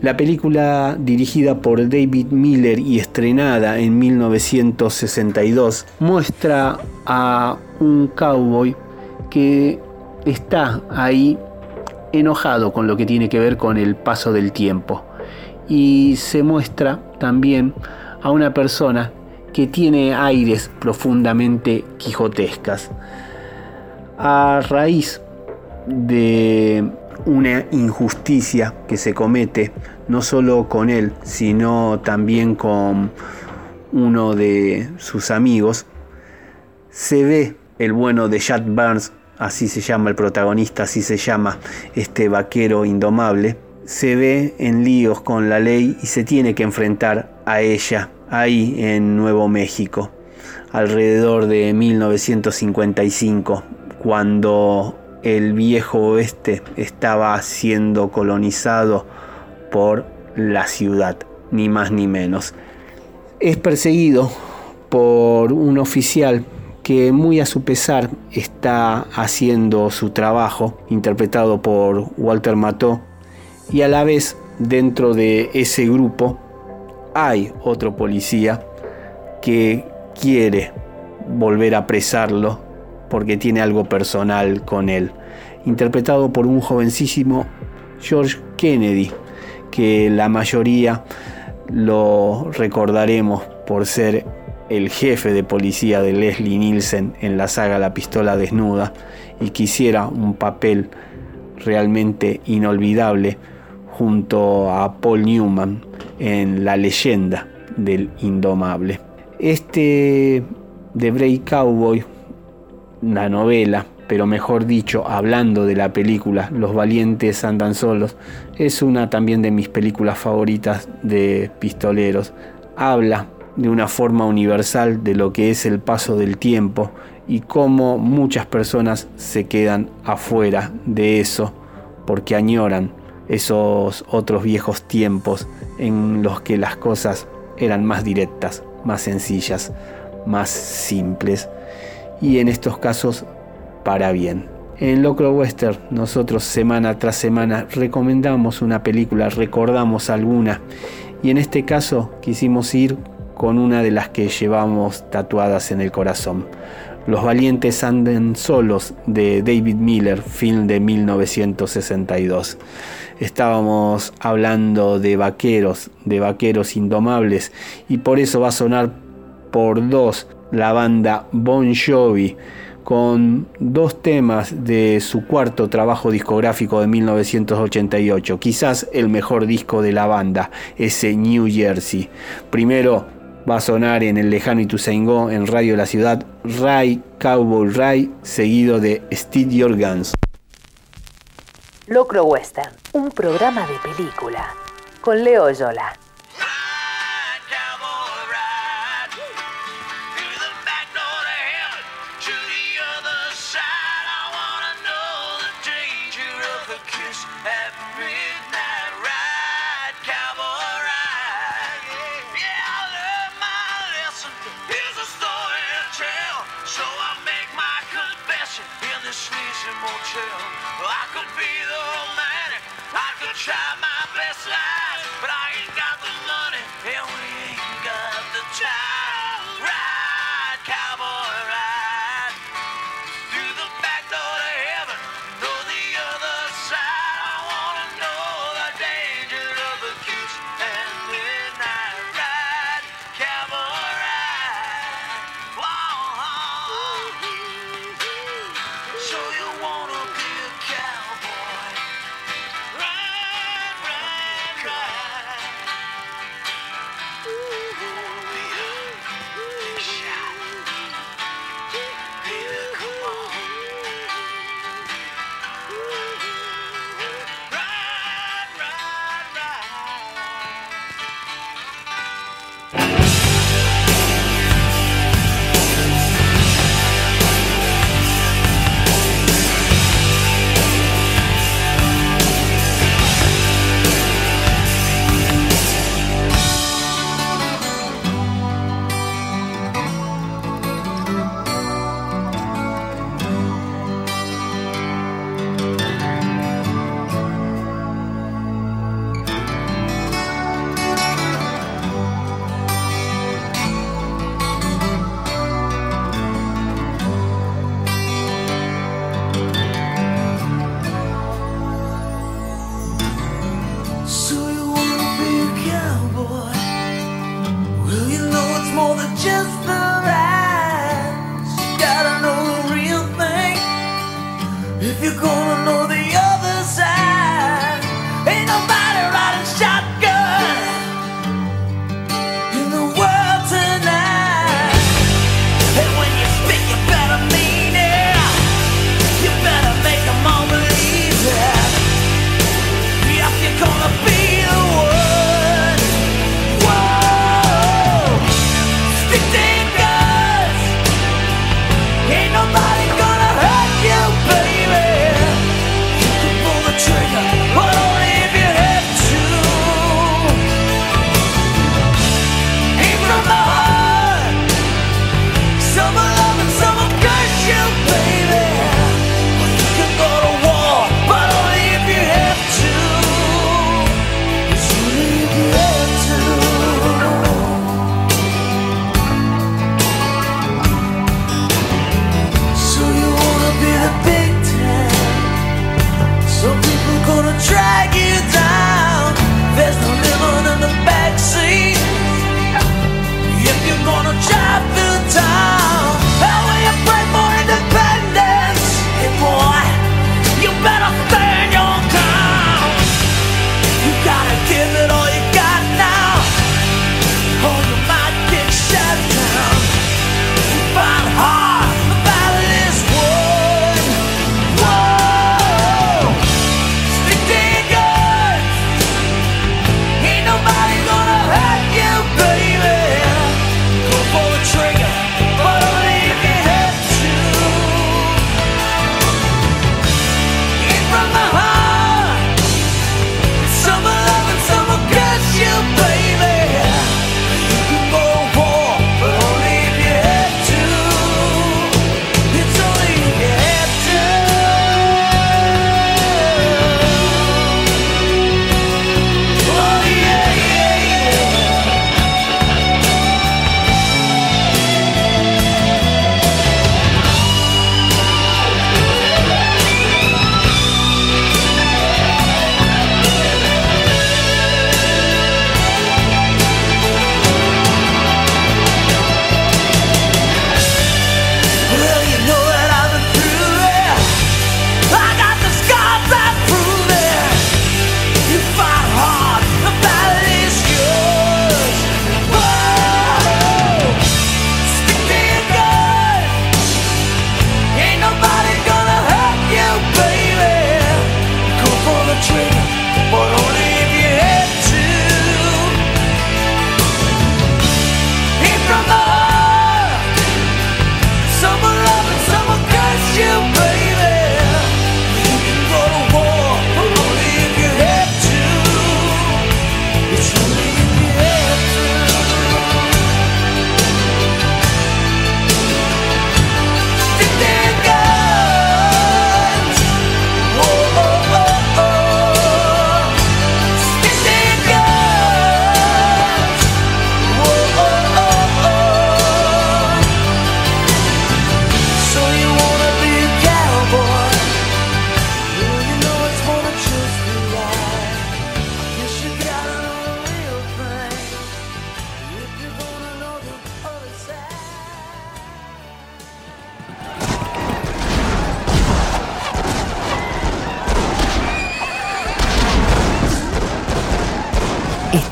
[SPEAKER 2] La película dirigida por David Miller y estrenada en 1962 muestra a un cowboy que está ahí enojado con lo que tiene que ver con el paso del tiempo y se muestra también a una persona que tiene aires profundamente quijotescas. A raíz de una injusticia que se comete no solo con él, sino también con uno de sus amigos, se ve el bueno de Chad Burns, así se llama el protagonista, así se llama este vaquero indomable, se ve en líos con la ley y se tiene que enfrentar a ella ahí en Nuevo México, alrededor de 1955, cuando el viejo oeste estaba siendo colonizado por la ciudad, ni más ni menos. Es perseguido por un oficial que muy a su pesar está haciendo su trabajo, interpretado por Walter Mató, y a la vez dentro de ese grupo hay otro policía que quiere volver a apresarlo porque tiene algo personal con él, interpretado por un jovencísimo George Kennedy, que la mayoría lo recordaremos por ser el jefe de policía de Leslie Nielsen en la saga La pistola desnuda y quisiera un papel realmente inolvidable junto a Paul Newman en La leyenda del indomable. Este The Brave Cowboy, la novela, pero mejor dicho, hablando de la película Los valientes andan solos, es una también de mis películas favoritas de pistoleros. Habla de una forma universal de lo que es el paso del tiempo y cómo muchas personas se quedan afuera de eso porque añoran esos otros viejos tiempos en los que las cosas eran más directas, más sencillas, más simples y en estos casos para bien. En Locro Western nosotros semana tras semana recomendamos una película, recordamos alguna y en este caso quisimos ir con una de las que llevamos tatuadas en el corazón. Los valientes anden solos de David Miller, film de 1962. Estábamos hablando de vaqueros, de vaqueros indomables y por eso va a sonar por dos la banda Bon Jovi con dos temas de su cuarto trabajo discográfico de 1988, quizás el mejor disco de la banda, ese New Jersey. Primero va a sonar en el lejano Ituzaingó en Radio La Ciudad, Ray Cowboy Ray, seguido de Steed Your Guns.
[SPEAKER 1] Locro Western, un programa de película. Con Leo Yola.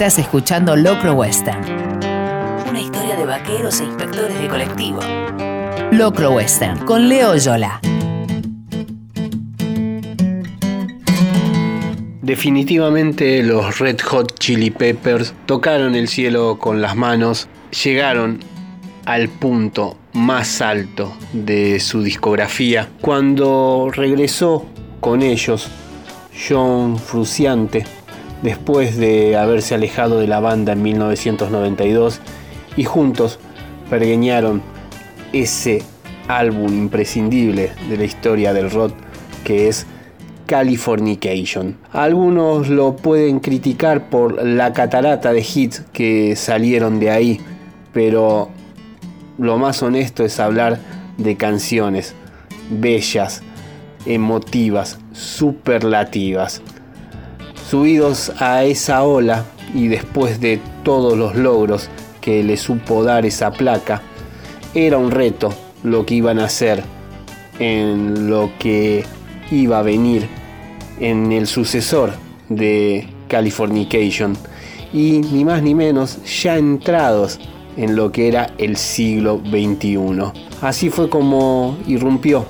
[SPEAKER 1] Estás escuchando Locro Western. Una historia de vaqueros e inspectores de colectivo. Locro Western con Leo Yola.
[SPEAKER 2] Definitivamente los Red Hot Chili Peppers tocaron el cielo con las manos, llegaron al punto más alto de su discografía cuando regresó con ellos John Fruciante después de haberse alejado de la banda en 1992 y juntos pergueñaron ese álbum imprescindible de la historia del rock que es Californication. Algunos lo pueden criticar por la catarata de hits que salieron de ahí, pero lo más honesto es hablar de canciones bellas, emotivas, superlativas. Subidos a esa ola y después de todos los logros que le supo dar esa placa, era un reto lo que iban a hacer en lo que iba a venir en el sucesor de Californication y ni más ni menos ya entrados en lo que era el siglo XXI. Así fue como irrumpió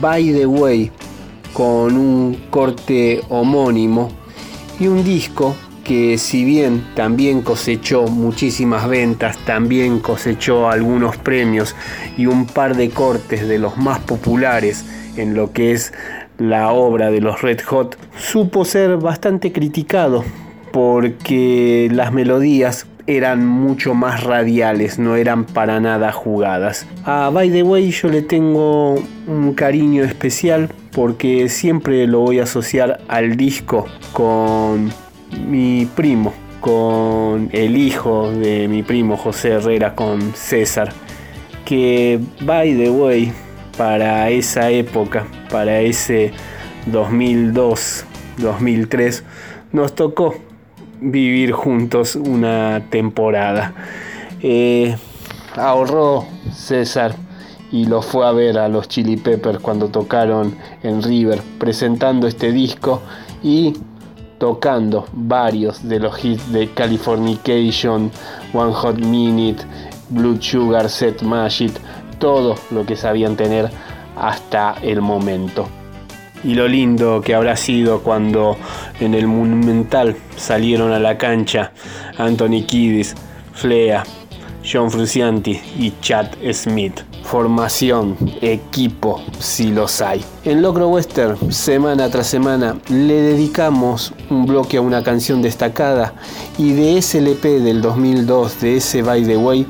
[SPEAKER 2] By the Way con un corte homónimo y un disco que si bien también cosechó muchísimas ventas, también cosechó algunos premios y un par de cortes de los más populares en lo que es la obra de los Red Hot, supo ser bastante criticado porque las melodías eran mucho más radiales, no eran para nada jugadas. A By the Way yo le tengo un cariño especial porque siempre lo voy a asociar al disco con mi primo, con el hijo de mi primo José Herrera, con César, que By the Way para esa época, para ese 2002, 2003, nos tocó vivir juntos una temporada. Eh, ahorró César y lo fue a ver a los Chili Peppers cuando tocaron en River, presentando este disco y tocando varios de los hits de Californication, One Hot Minute, Blue Sugar, Set Magic, todo lo que sabían tener hasta el momento. Y lo lindo que habrá sido cuando en el Monumental salieron a la cancha Anthony Kiddis, Flea, John Frusciante y Chad Smith. Formación, equipo, si los hay. En Locro Western, semana tras semana, le dedicamos un bloque a una canción destacada y de ese LP del 2002, de ese By the Way,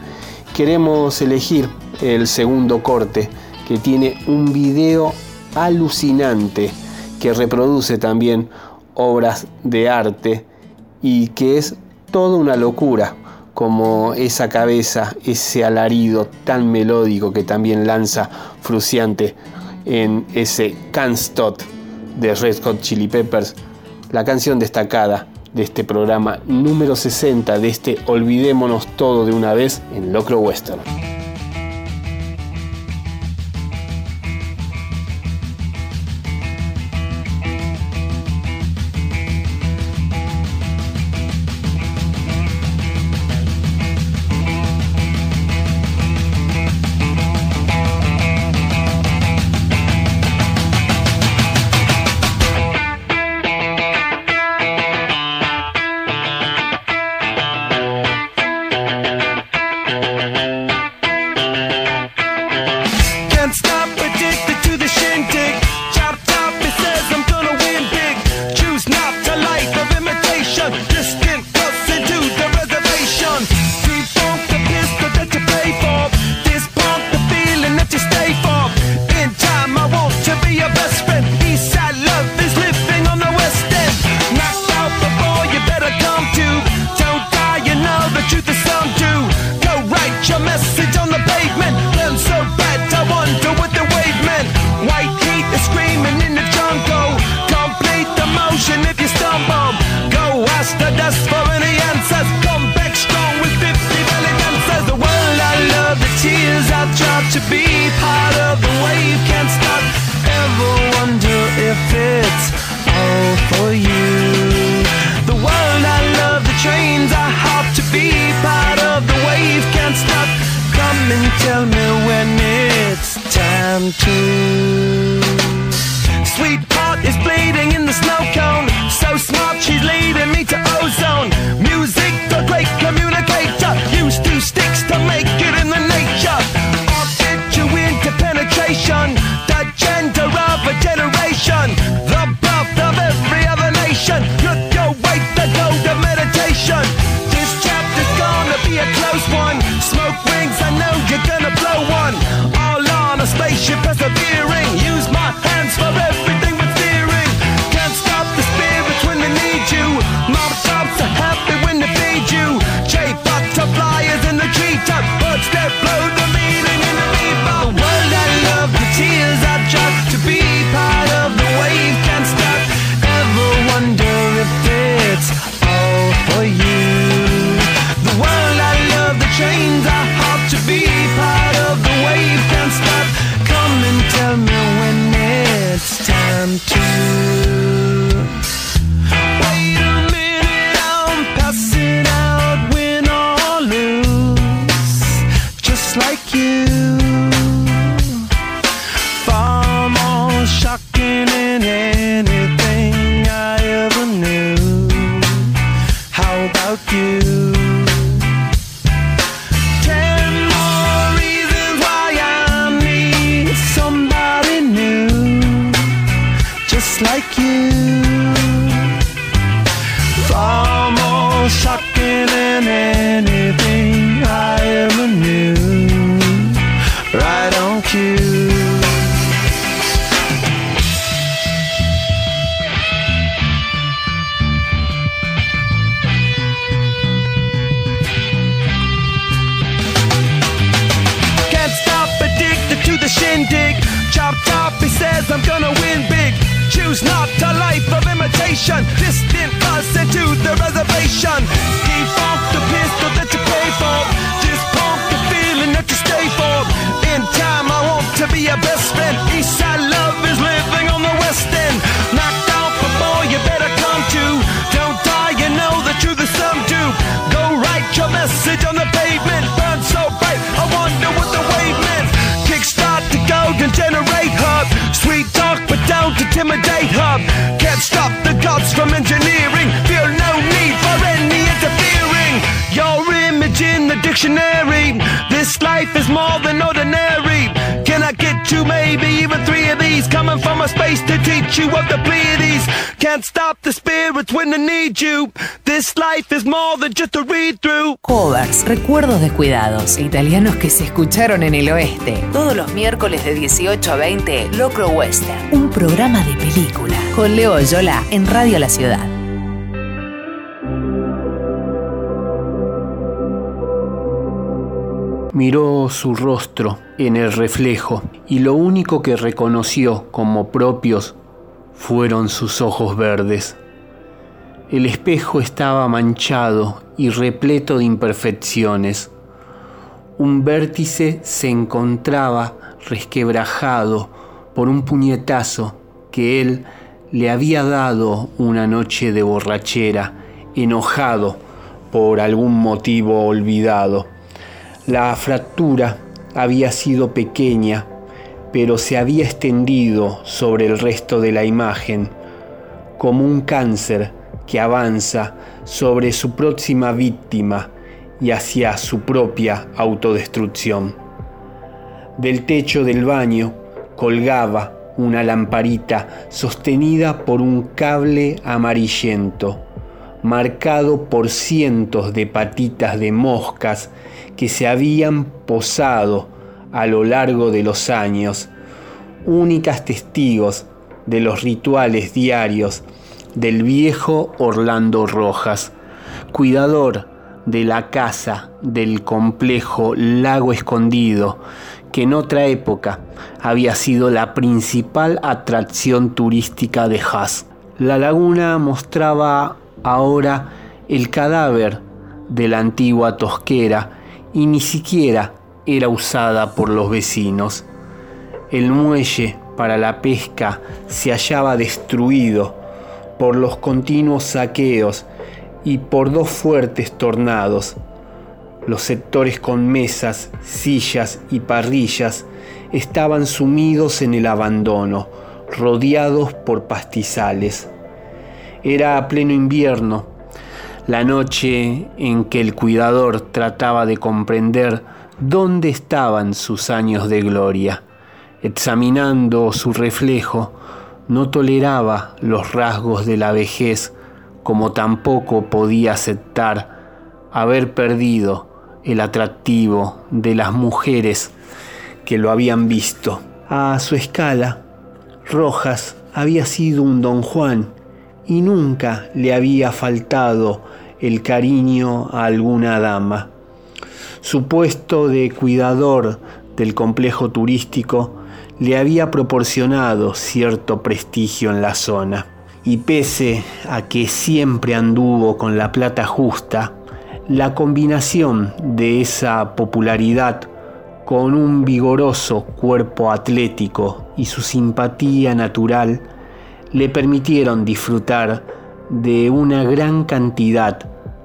[SPEAKER 2] queremos elegir el segundo corte que tiene un video alucinante que reproduce también obras de arte y que es toda una locura como esa cabeza, ese alarido tan melódico que también lanza Fruciante en ese Can't Stop de Red Hot Chili Peppers, la canción destacada de este programa número 60 de este Olvidémonos todo de una vez en Locro Western.
[SPEAKER 5] To.
[SPEAKER 1] Recuerdos descuidados, italianos que se escucharon en el oeste. Todos los miércoles de 18 a 20, Locro Western, un programa de película. Con Leo Yola en Radio La Ciudad.
[SPEAKER 2] Miró su rostro en el reflejo y lo único que reconoció como propios fueron sus ojos verdes. El espejo estaba manchado y repleto de imperfecciones. Un vértice se encontraba resquebrajado por un puñetazo que él le había dado una noche de borrachera, enojado por algún motivo olvidado. La fractura había sido pequeña, pero se había extendido sobre el resto de la imagen, como un cáncer que avanza sobre su próxima víctima y hacia su propia autodestrucción. Del techo del baño colgaba una lamparita sostenida por un cable amarillento, marcado por cientos de patitas de moscas que se habían posado a lo largo de los años, únicas testigos de los rituales diarios del viejo Orlando Rojas, cuidador de la casa del complejo Lago Escondido, que en otra época había sido la principal atracción turística de Haas. La laguna mostraba ahora el cadáver de la antigua tosquera y ni siquiera era usada por los vecinos. El muelle para la pesca se hallaba destruido por los continuos saqueos y por dos fuertes tornados. Los sectores con mesas, sillas y parrillas estaban sumidos en el abandono, rodeados por pastizales. Era pleno invierno, la noche en que el cuidador trataba de comprender dónde estaban sus años de gloria. Examinando su reflejo, no toleraba los rasgos de la vejez, como tampoco podía aceptar haber perdido el atractivo de las mujeres que lo habían visto. A su escala, Rojas había sido un don Juan y nunca le había faltado el cariño a alguna dama. Su puesto de cuidador del complejo turístico le había proporcionado cierto prestigio en la zona. Y pese a que siempre anduvo con la plata justa, la combinación de esa popularidad con un vigoroso cuerpo atlético y su simpatía natural le permitieron disfrutar de una gran cantidad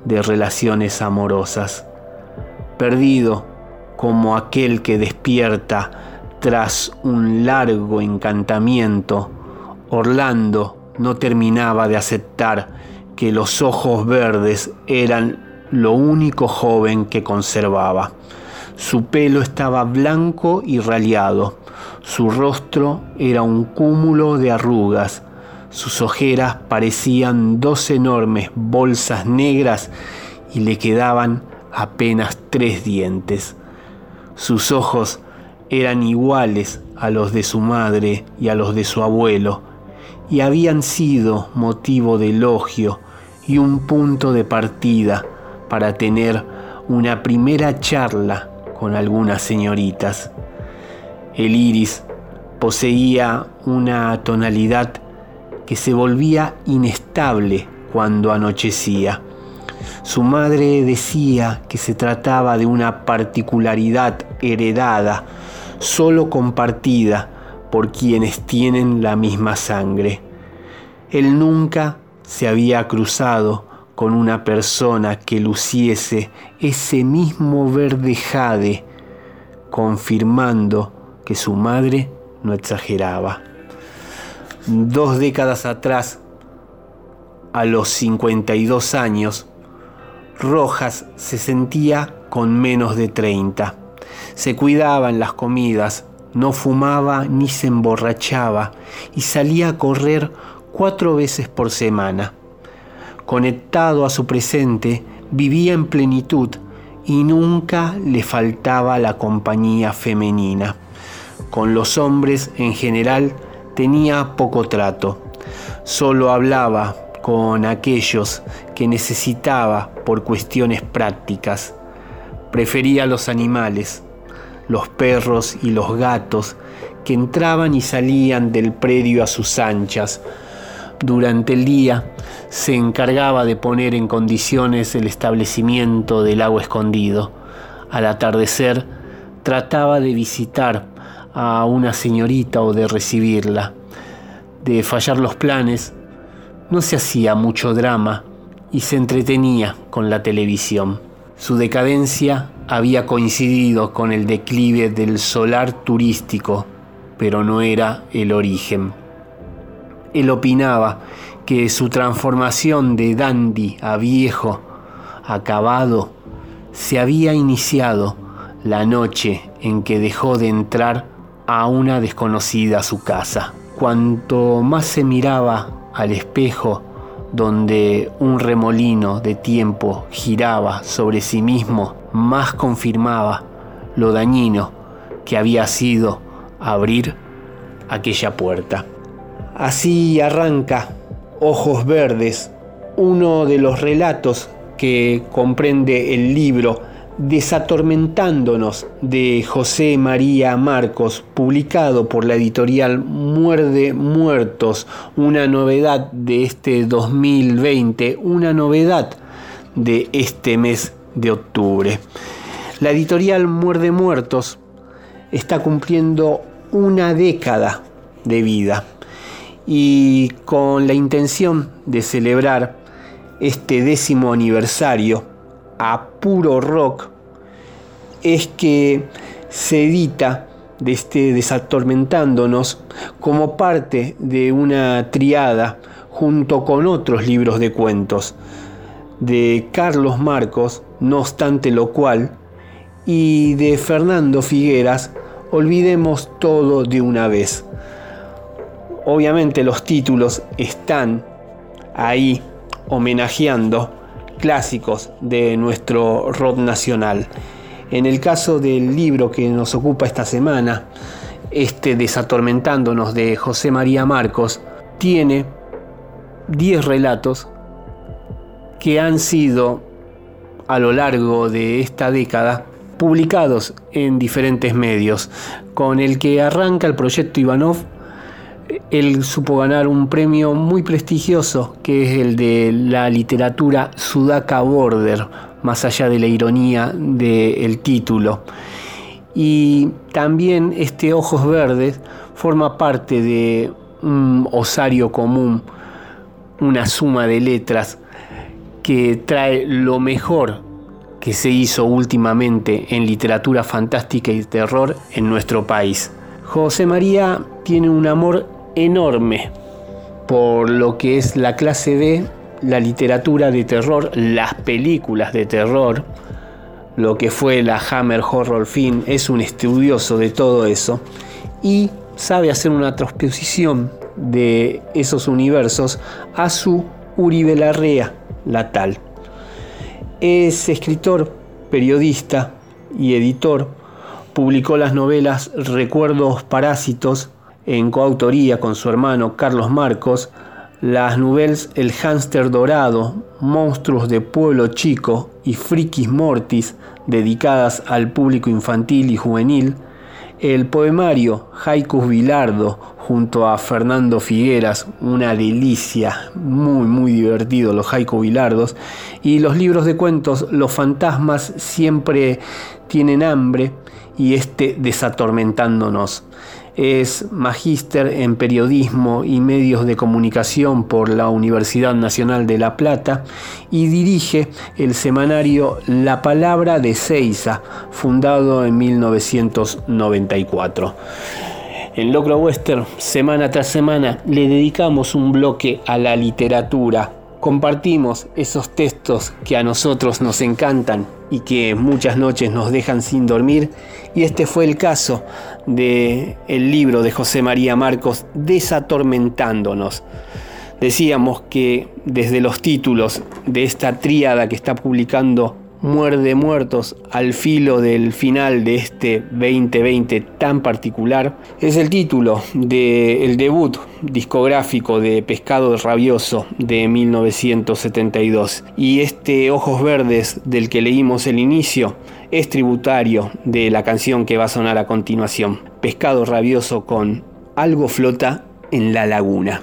[SPEAKER 2] de relaciones amorosas. Perdido como aquel que despierta tras un largo encantamiento, Orlando no terminaba de aceptar que los ojos verdes eran lo único joven que conservaba. Su pelo estaba blanco y raleado, su rostro era un cúmulo de arrugas, sus ojeras parecían dos enormes bolsas negras y le quedaban apenas tres dientes. Sus ojos eran iguales a los de su madre y a los de su abuelo, y habían sido motivo de elogio y un punto de partida para tener una primera charla con algunas señoritas. El iris poseía una tonalidad que se volvía inestable cuando anochecía. Su madre decía que se trataba de una particularidad heredada solo compartida por quienes tienen la misma sangre. Él nunca se había cruzado con una persona que luciese ese mismo verde jade, confirmando que su madre no exageraba. Dos décadas atrás, a los 52 años, Rojas se sentía con menos de 30 se cuidaba en las comidas, no fumaba ni se emborrachaba y salía a correr cuatro veces por semana. Conectado a su presente, vivía en plenitud y nunca le faltaba la compañía femenina. Con los hombres en general tenía poco trato. Solo hablaba con aquellos que necesitaba por cuestiones prácticas. Prefería los animales, los perros y los gatos que entraban y salían del predio a sus anchas. Durante el día se encargaba de poner en condiciones el establecimiento del lago escondido. Al atardecer trataba de visitar a una señorita o de recibirla. De fallar los planes, no se hacía mucho drama y se entretenía con la televisión. Su decadencia había coincidido con el declive del solar turístico, pero no era el origen. Él opinaba que su transformación de dandy a viejo, acabado, se había iniciado la noche en que dejó de entrar a una desconocida a su casa. Cuanto más se miraba al espejo, donde un remolino de tiempo giraba sobre sí mismo, más confirmaba lo dañino que había sido abrir aquella puerta. Así arranca Ojos Verdes, uno de los relatos que comprende el libro Desatormentándonos de José María Marcos, publicado por la editorial Muerde Muertos, una novedad de este 2020, una novedad de este mes de octubre. La editorial Muerde Muertos está cumpliendo una década de vida y con la intención de celebrar este décimo aniversario a puro rock es que se edita este Desatormentándonos como parte de una triada junto con otros libros de cuentos de Carlos Marcos, no obstante lo cual, y de Fernando Figueras, olvidemos todo de una vez. Obviamente los títulos están ahí homenajeando clásicos de nuestro rock nacional. En el caso del libro que nos ocupa esta semana, este Desatormentándonos de José María Marcos, tiene 10 relatos que han sido a lo largo de esta década publicados en diferentes medios. Con el que arranca el proyecto Ivanov, él supo ganar un premio muy prestigioso, que es el de la literatura Sudaka Border, más allá de la ironía del título. Y también este Ojos Verdes forma parte de un osario común, una suma de letras que trae lo mejor que se hizo últimamente en literatura fantástica y terror en nuestro país. José María tiene un amor enorme por lo que es la clase B, la literatura de terror, las películas de terror, lo que fue la Hammer Horror Film, es un estudioso de todo eso y sabe hacer una transposición de esos universos a su Uribe Larrea natal. Es escritor, periodista y editor. Publicó las novelas Recuerdos Parásitos en coautoría con su hermano Carlos Marcos, las novelas El hámster dorado, Monstruos de Pueblo Chico y Frikis Mortis, dedicadas al público infantil y juvenil, el poemario Haikus Bilardo junto a Fernando Figueras, una delicia, muy muy divertido los haiku bilardos, y los libros de cuentos Los fantasmas siempre tienen hambre y este desatormentándonos. Es magíster en periodismo y medios de comunicación por la Universidad Nacional de La Plata y dirige el semanario La Palabra de Seiza, fundado en 1994. En Locro Western, semana tras semana, le dedicamos un bloque a la literatura. Compartimos esos textos que a nosotros nos encantan y que muchas noches nos dejan sin dormir. Y este fue el caso del el libro de José María Marcos, Desatormentándonos. Decíamos que desde los títulos de esta tríada que está publicando Muerde Muertos al filo del final de este 2020 tan particular es el título del debut discográfico de Pescado Rabioso de 1972 y este Ojos Verdes del que leímos el inicio es tributario de la canción que va a sonar a continuación Pescado Rabioso con Algo flota en la laguna.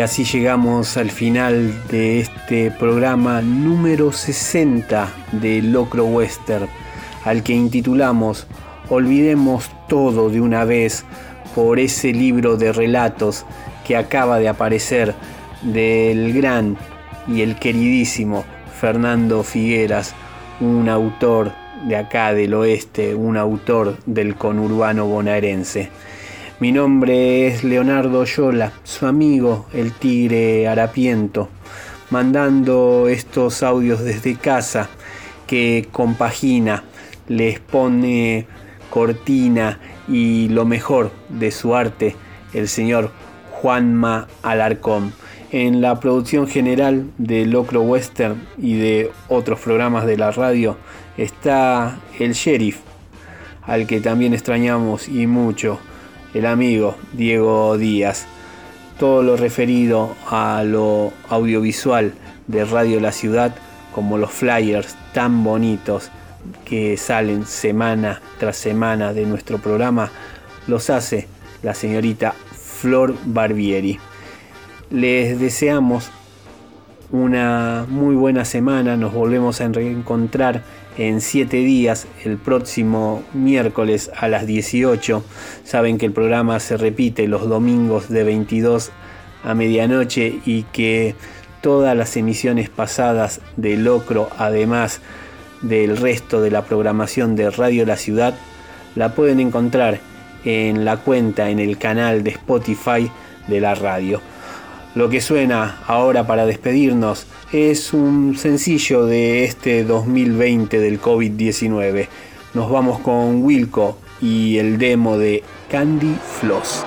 [SPEAKER 2] Y así llegamos al final de este programa número 60 de Locro Western, al que intitulamos Olvidemos todo de una vez por ese libro de relatos que acaba de aparecer del gran y el queridísimo Fernando Figueras, un autor de acá del oeste, un autor del conurbano bonaerense. Mi nombre es Leonardo Yola, su amigo el tigre harapiento, mandando estos audios desde casa que compagina, les pone cortina y lo mejor de su arte, el señor Juanma Alarcón. En la producción general de Locro Western y de otros programas de la radio está el sheriff, al que también extrañamos y mucho, el amigo Diego Díaz. Todo lo referido a lo audiovisual de Radio La Ciudad, como los flyers tan bonitos que salen semana tras semana de nuestro programa, los hace la señorita Flor Barbieri. Les deseamos una muy buena semana, nos volvemos a reencontrar en 7 días, el próximo miércoles a las 18. Saben que el programa se repite los domingos de 22 a medianoche y que todas las emisiones pasadas de Locro, además del resto de la programación de Radio La Ciudad, la pueden encontrar en la cuenta, en el canal de Spotify de la radio. Lo que suena ahora para despedirnos es un sencillo de este 2020 del COVID-19. Nos vamos con Wilco y el demo de Candy Floss.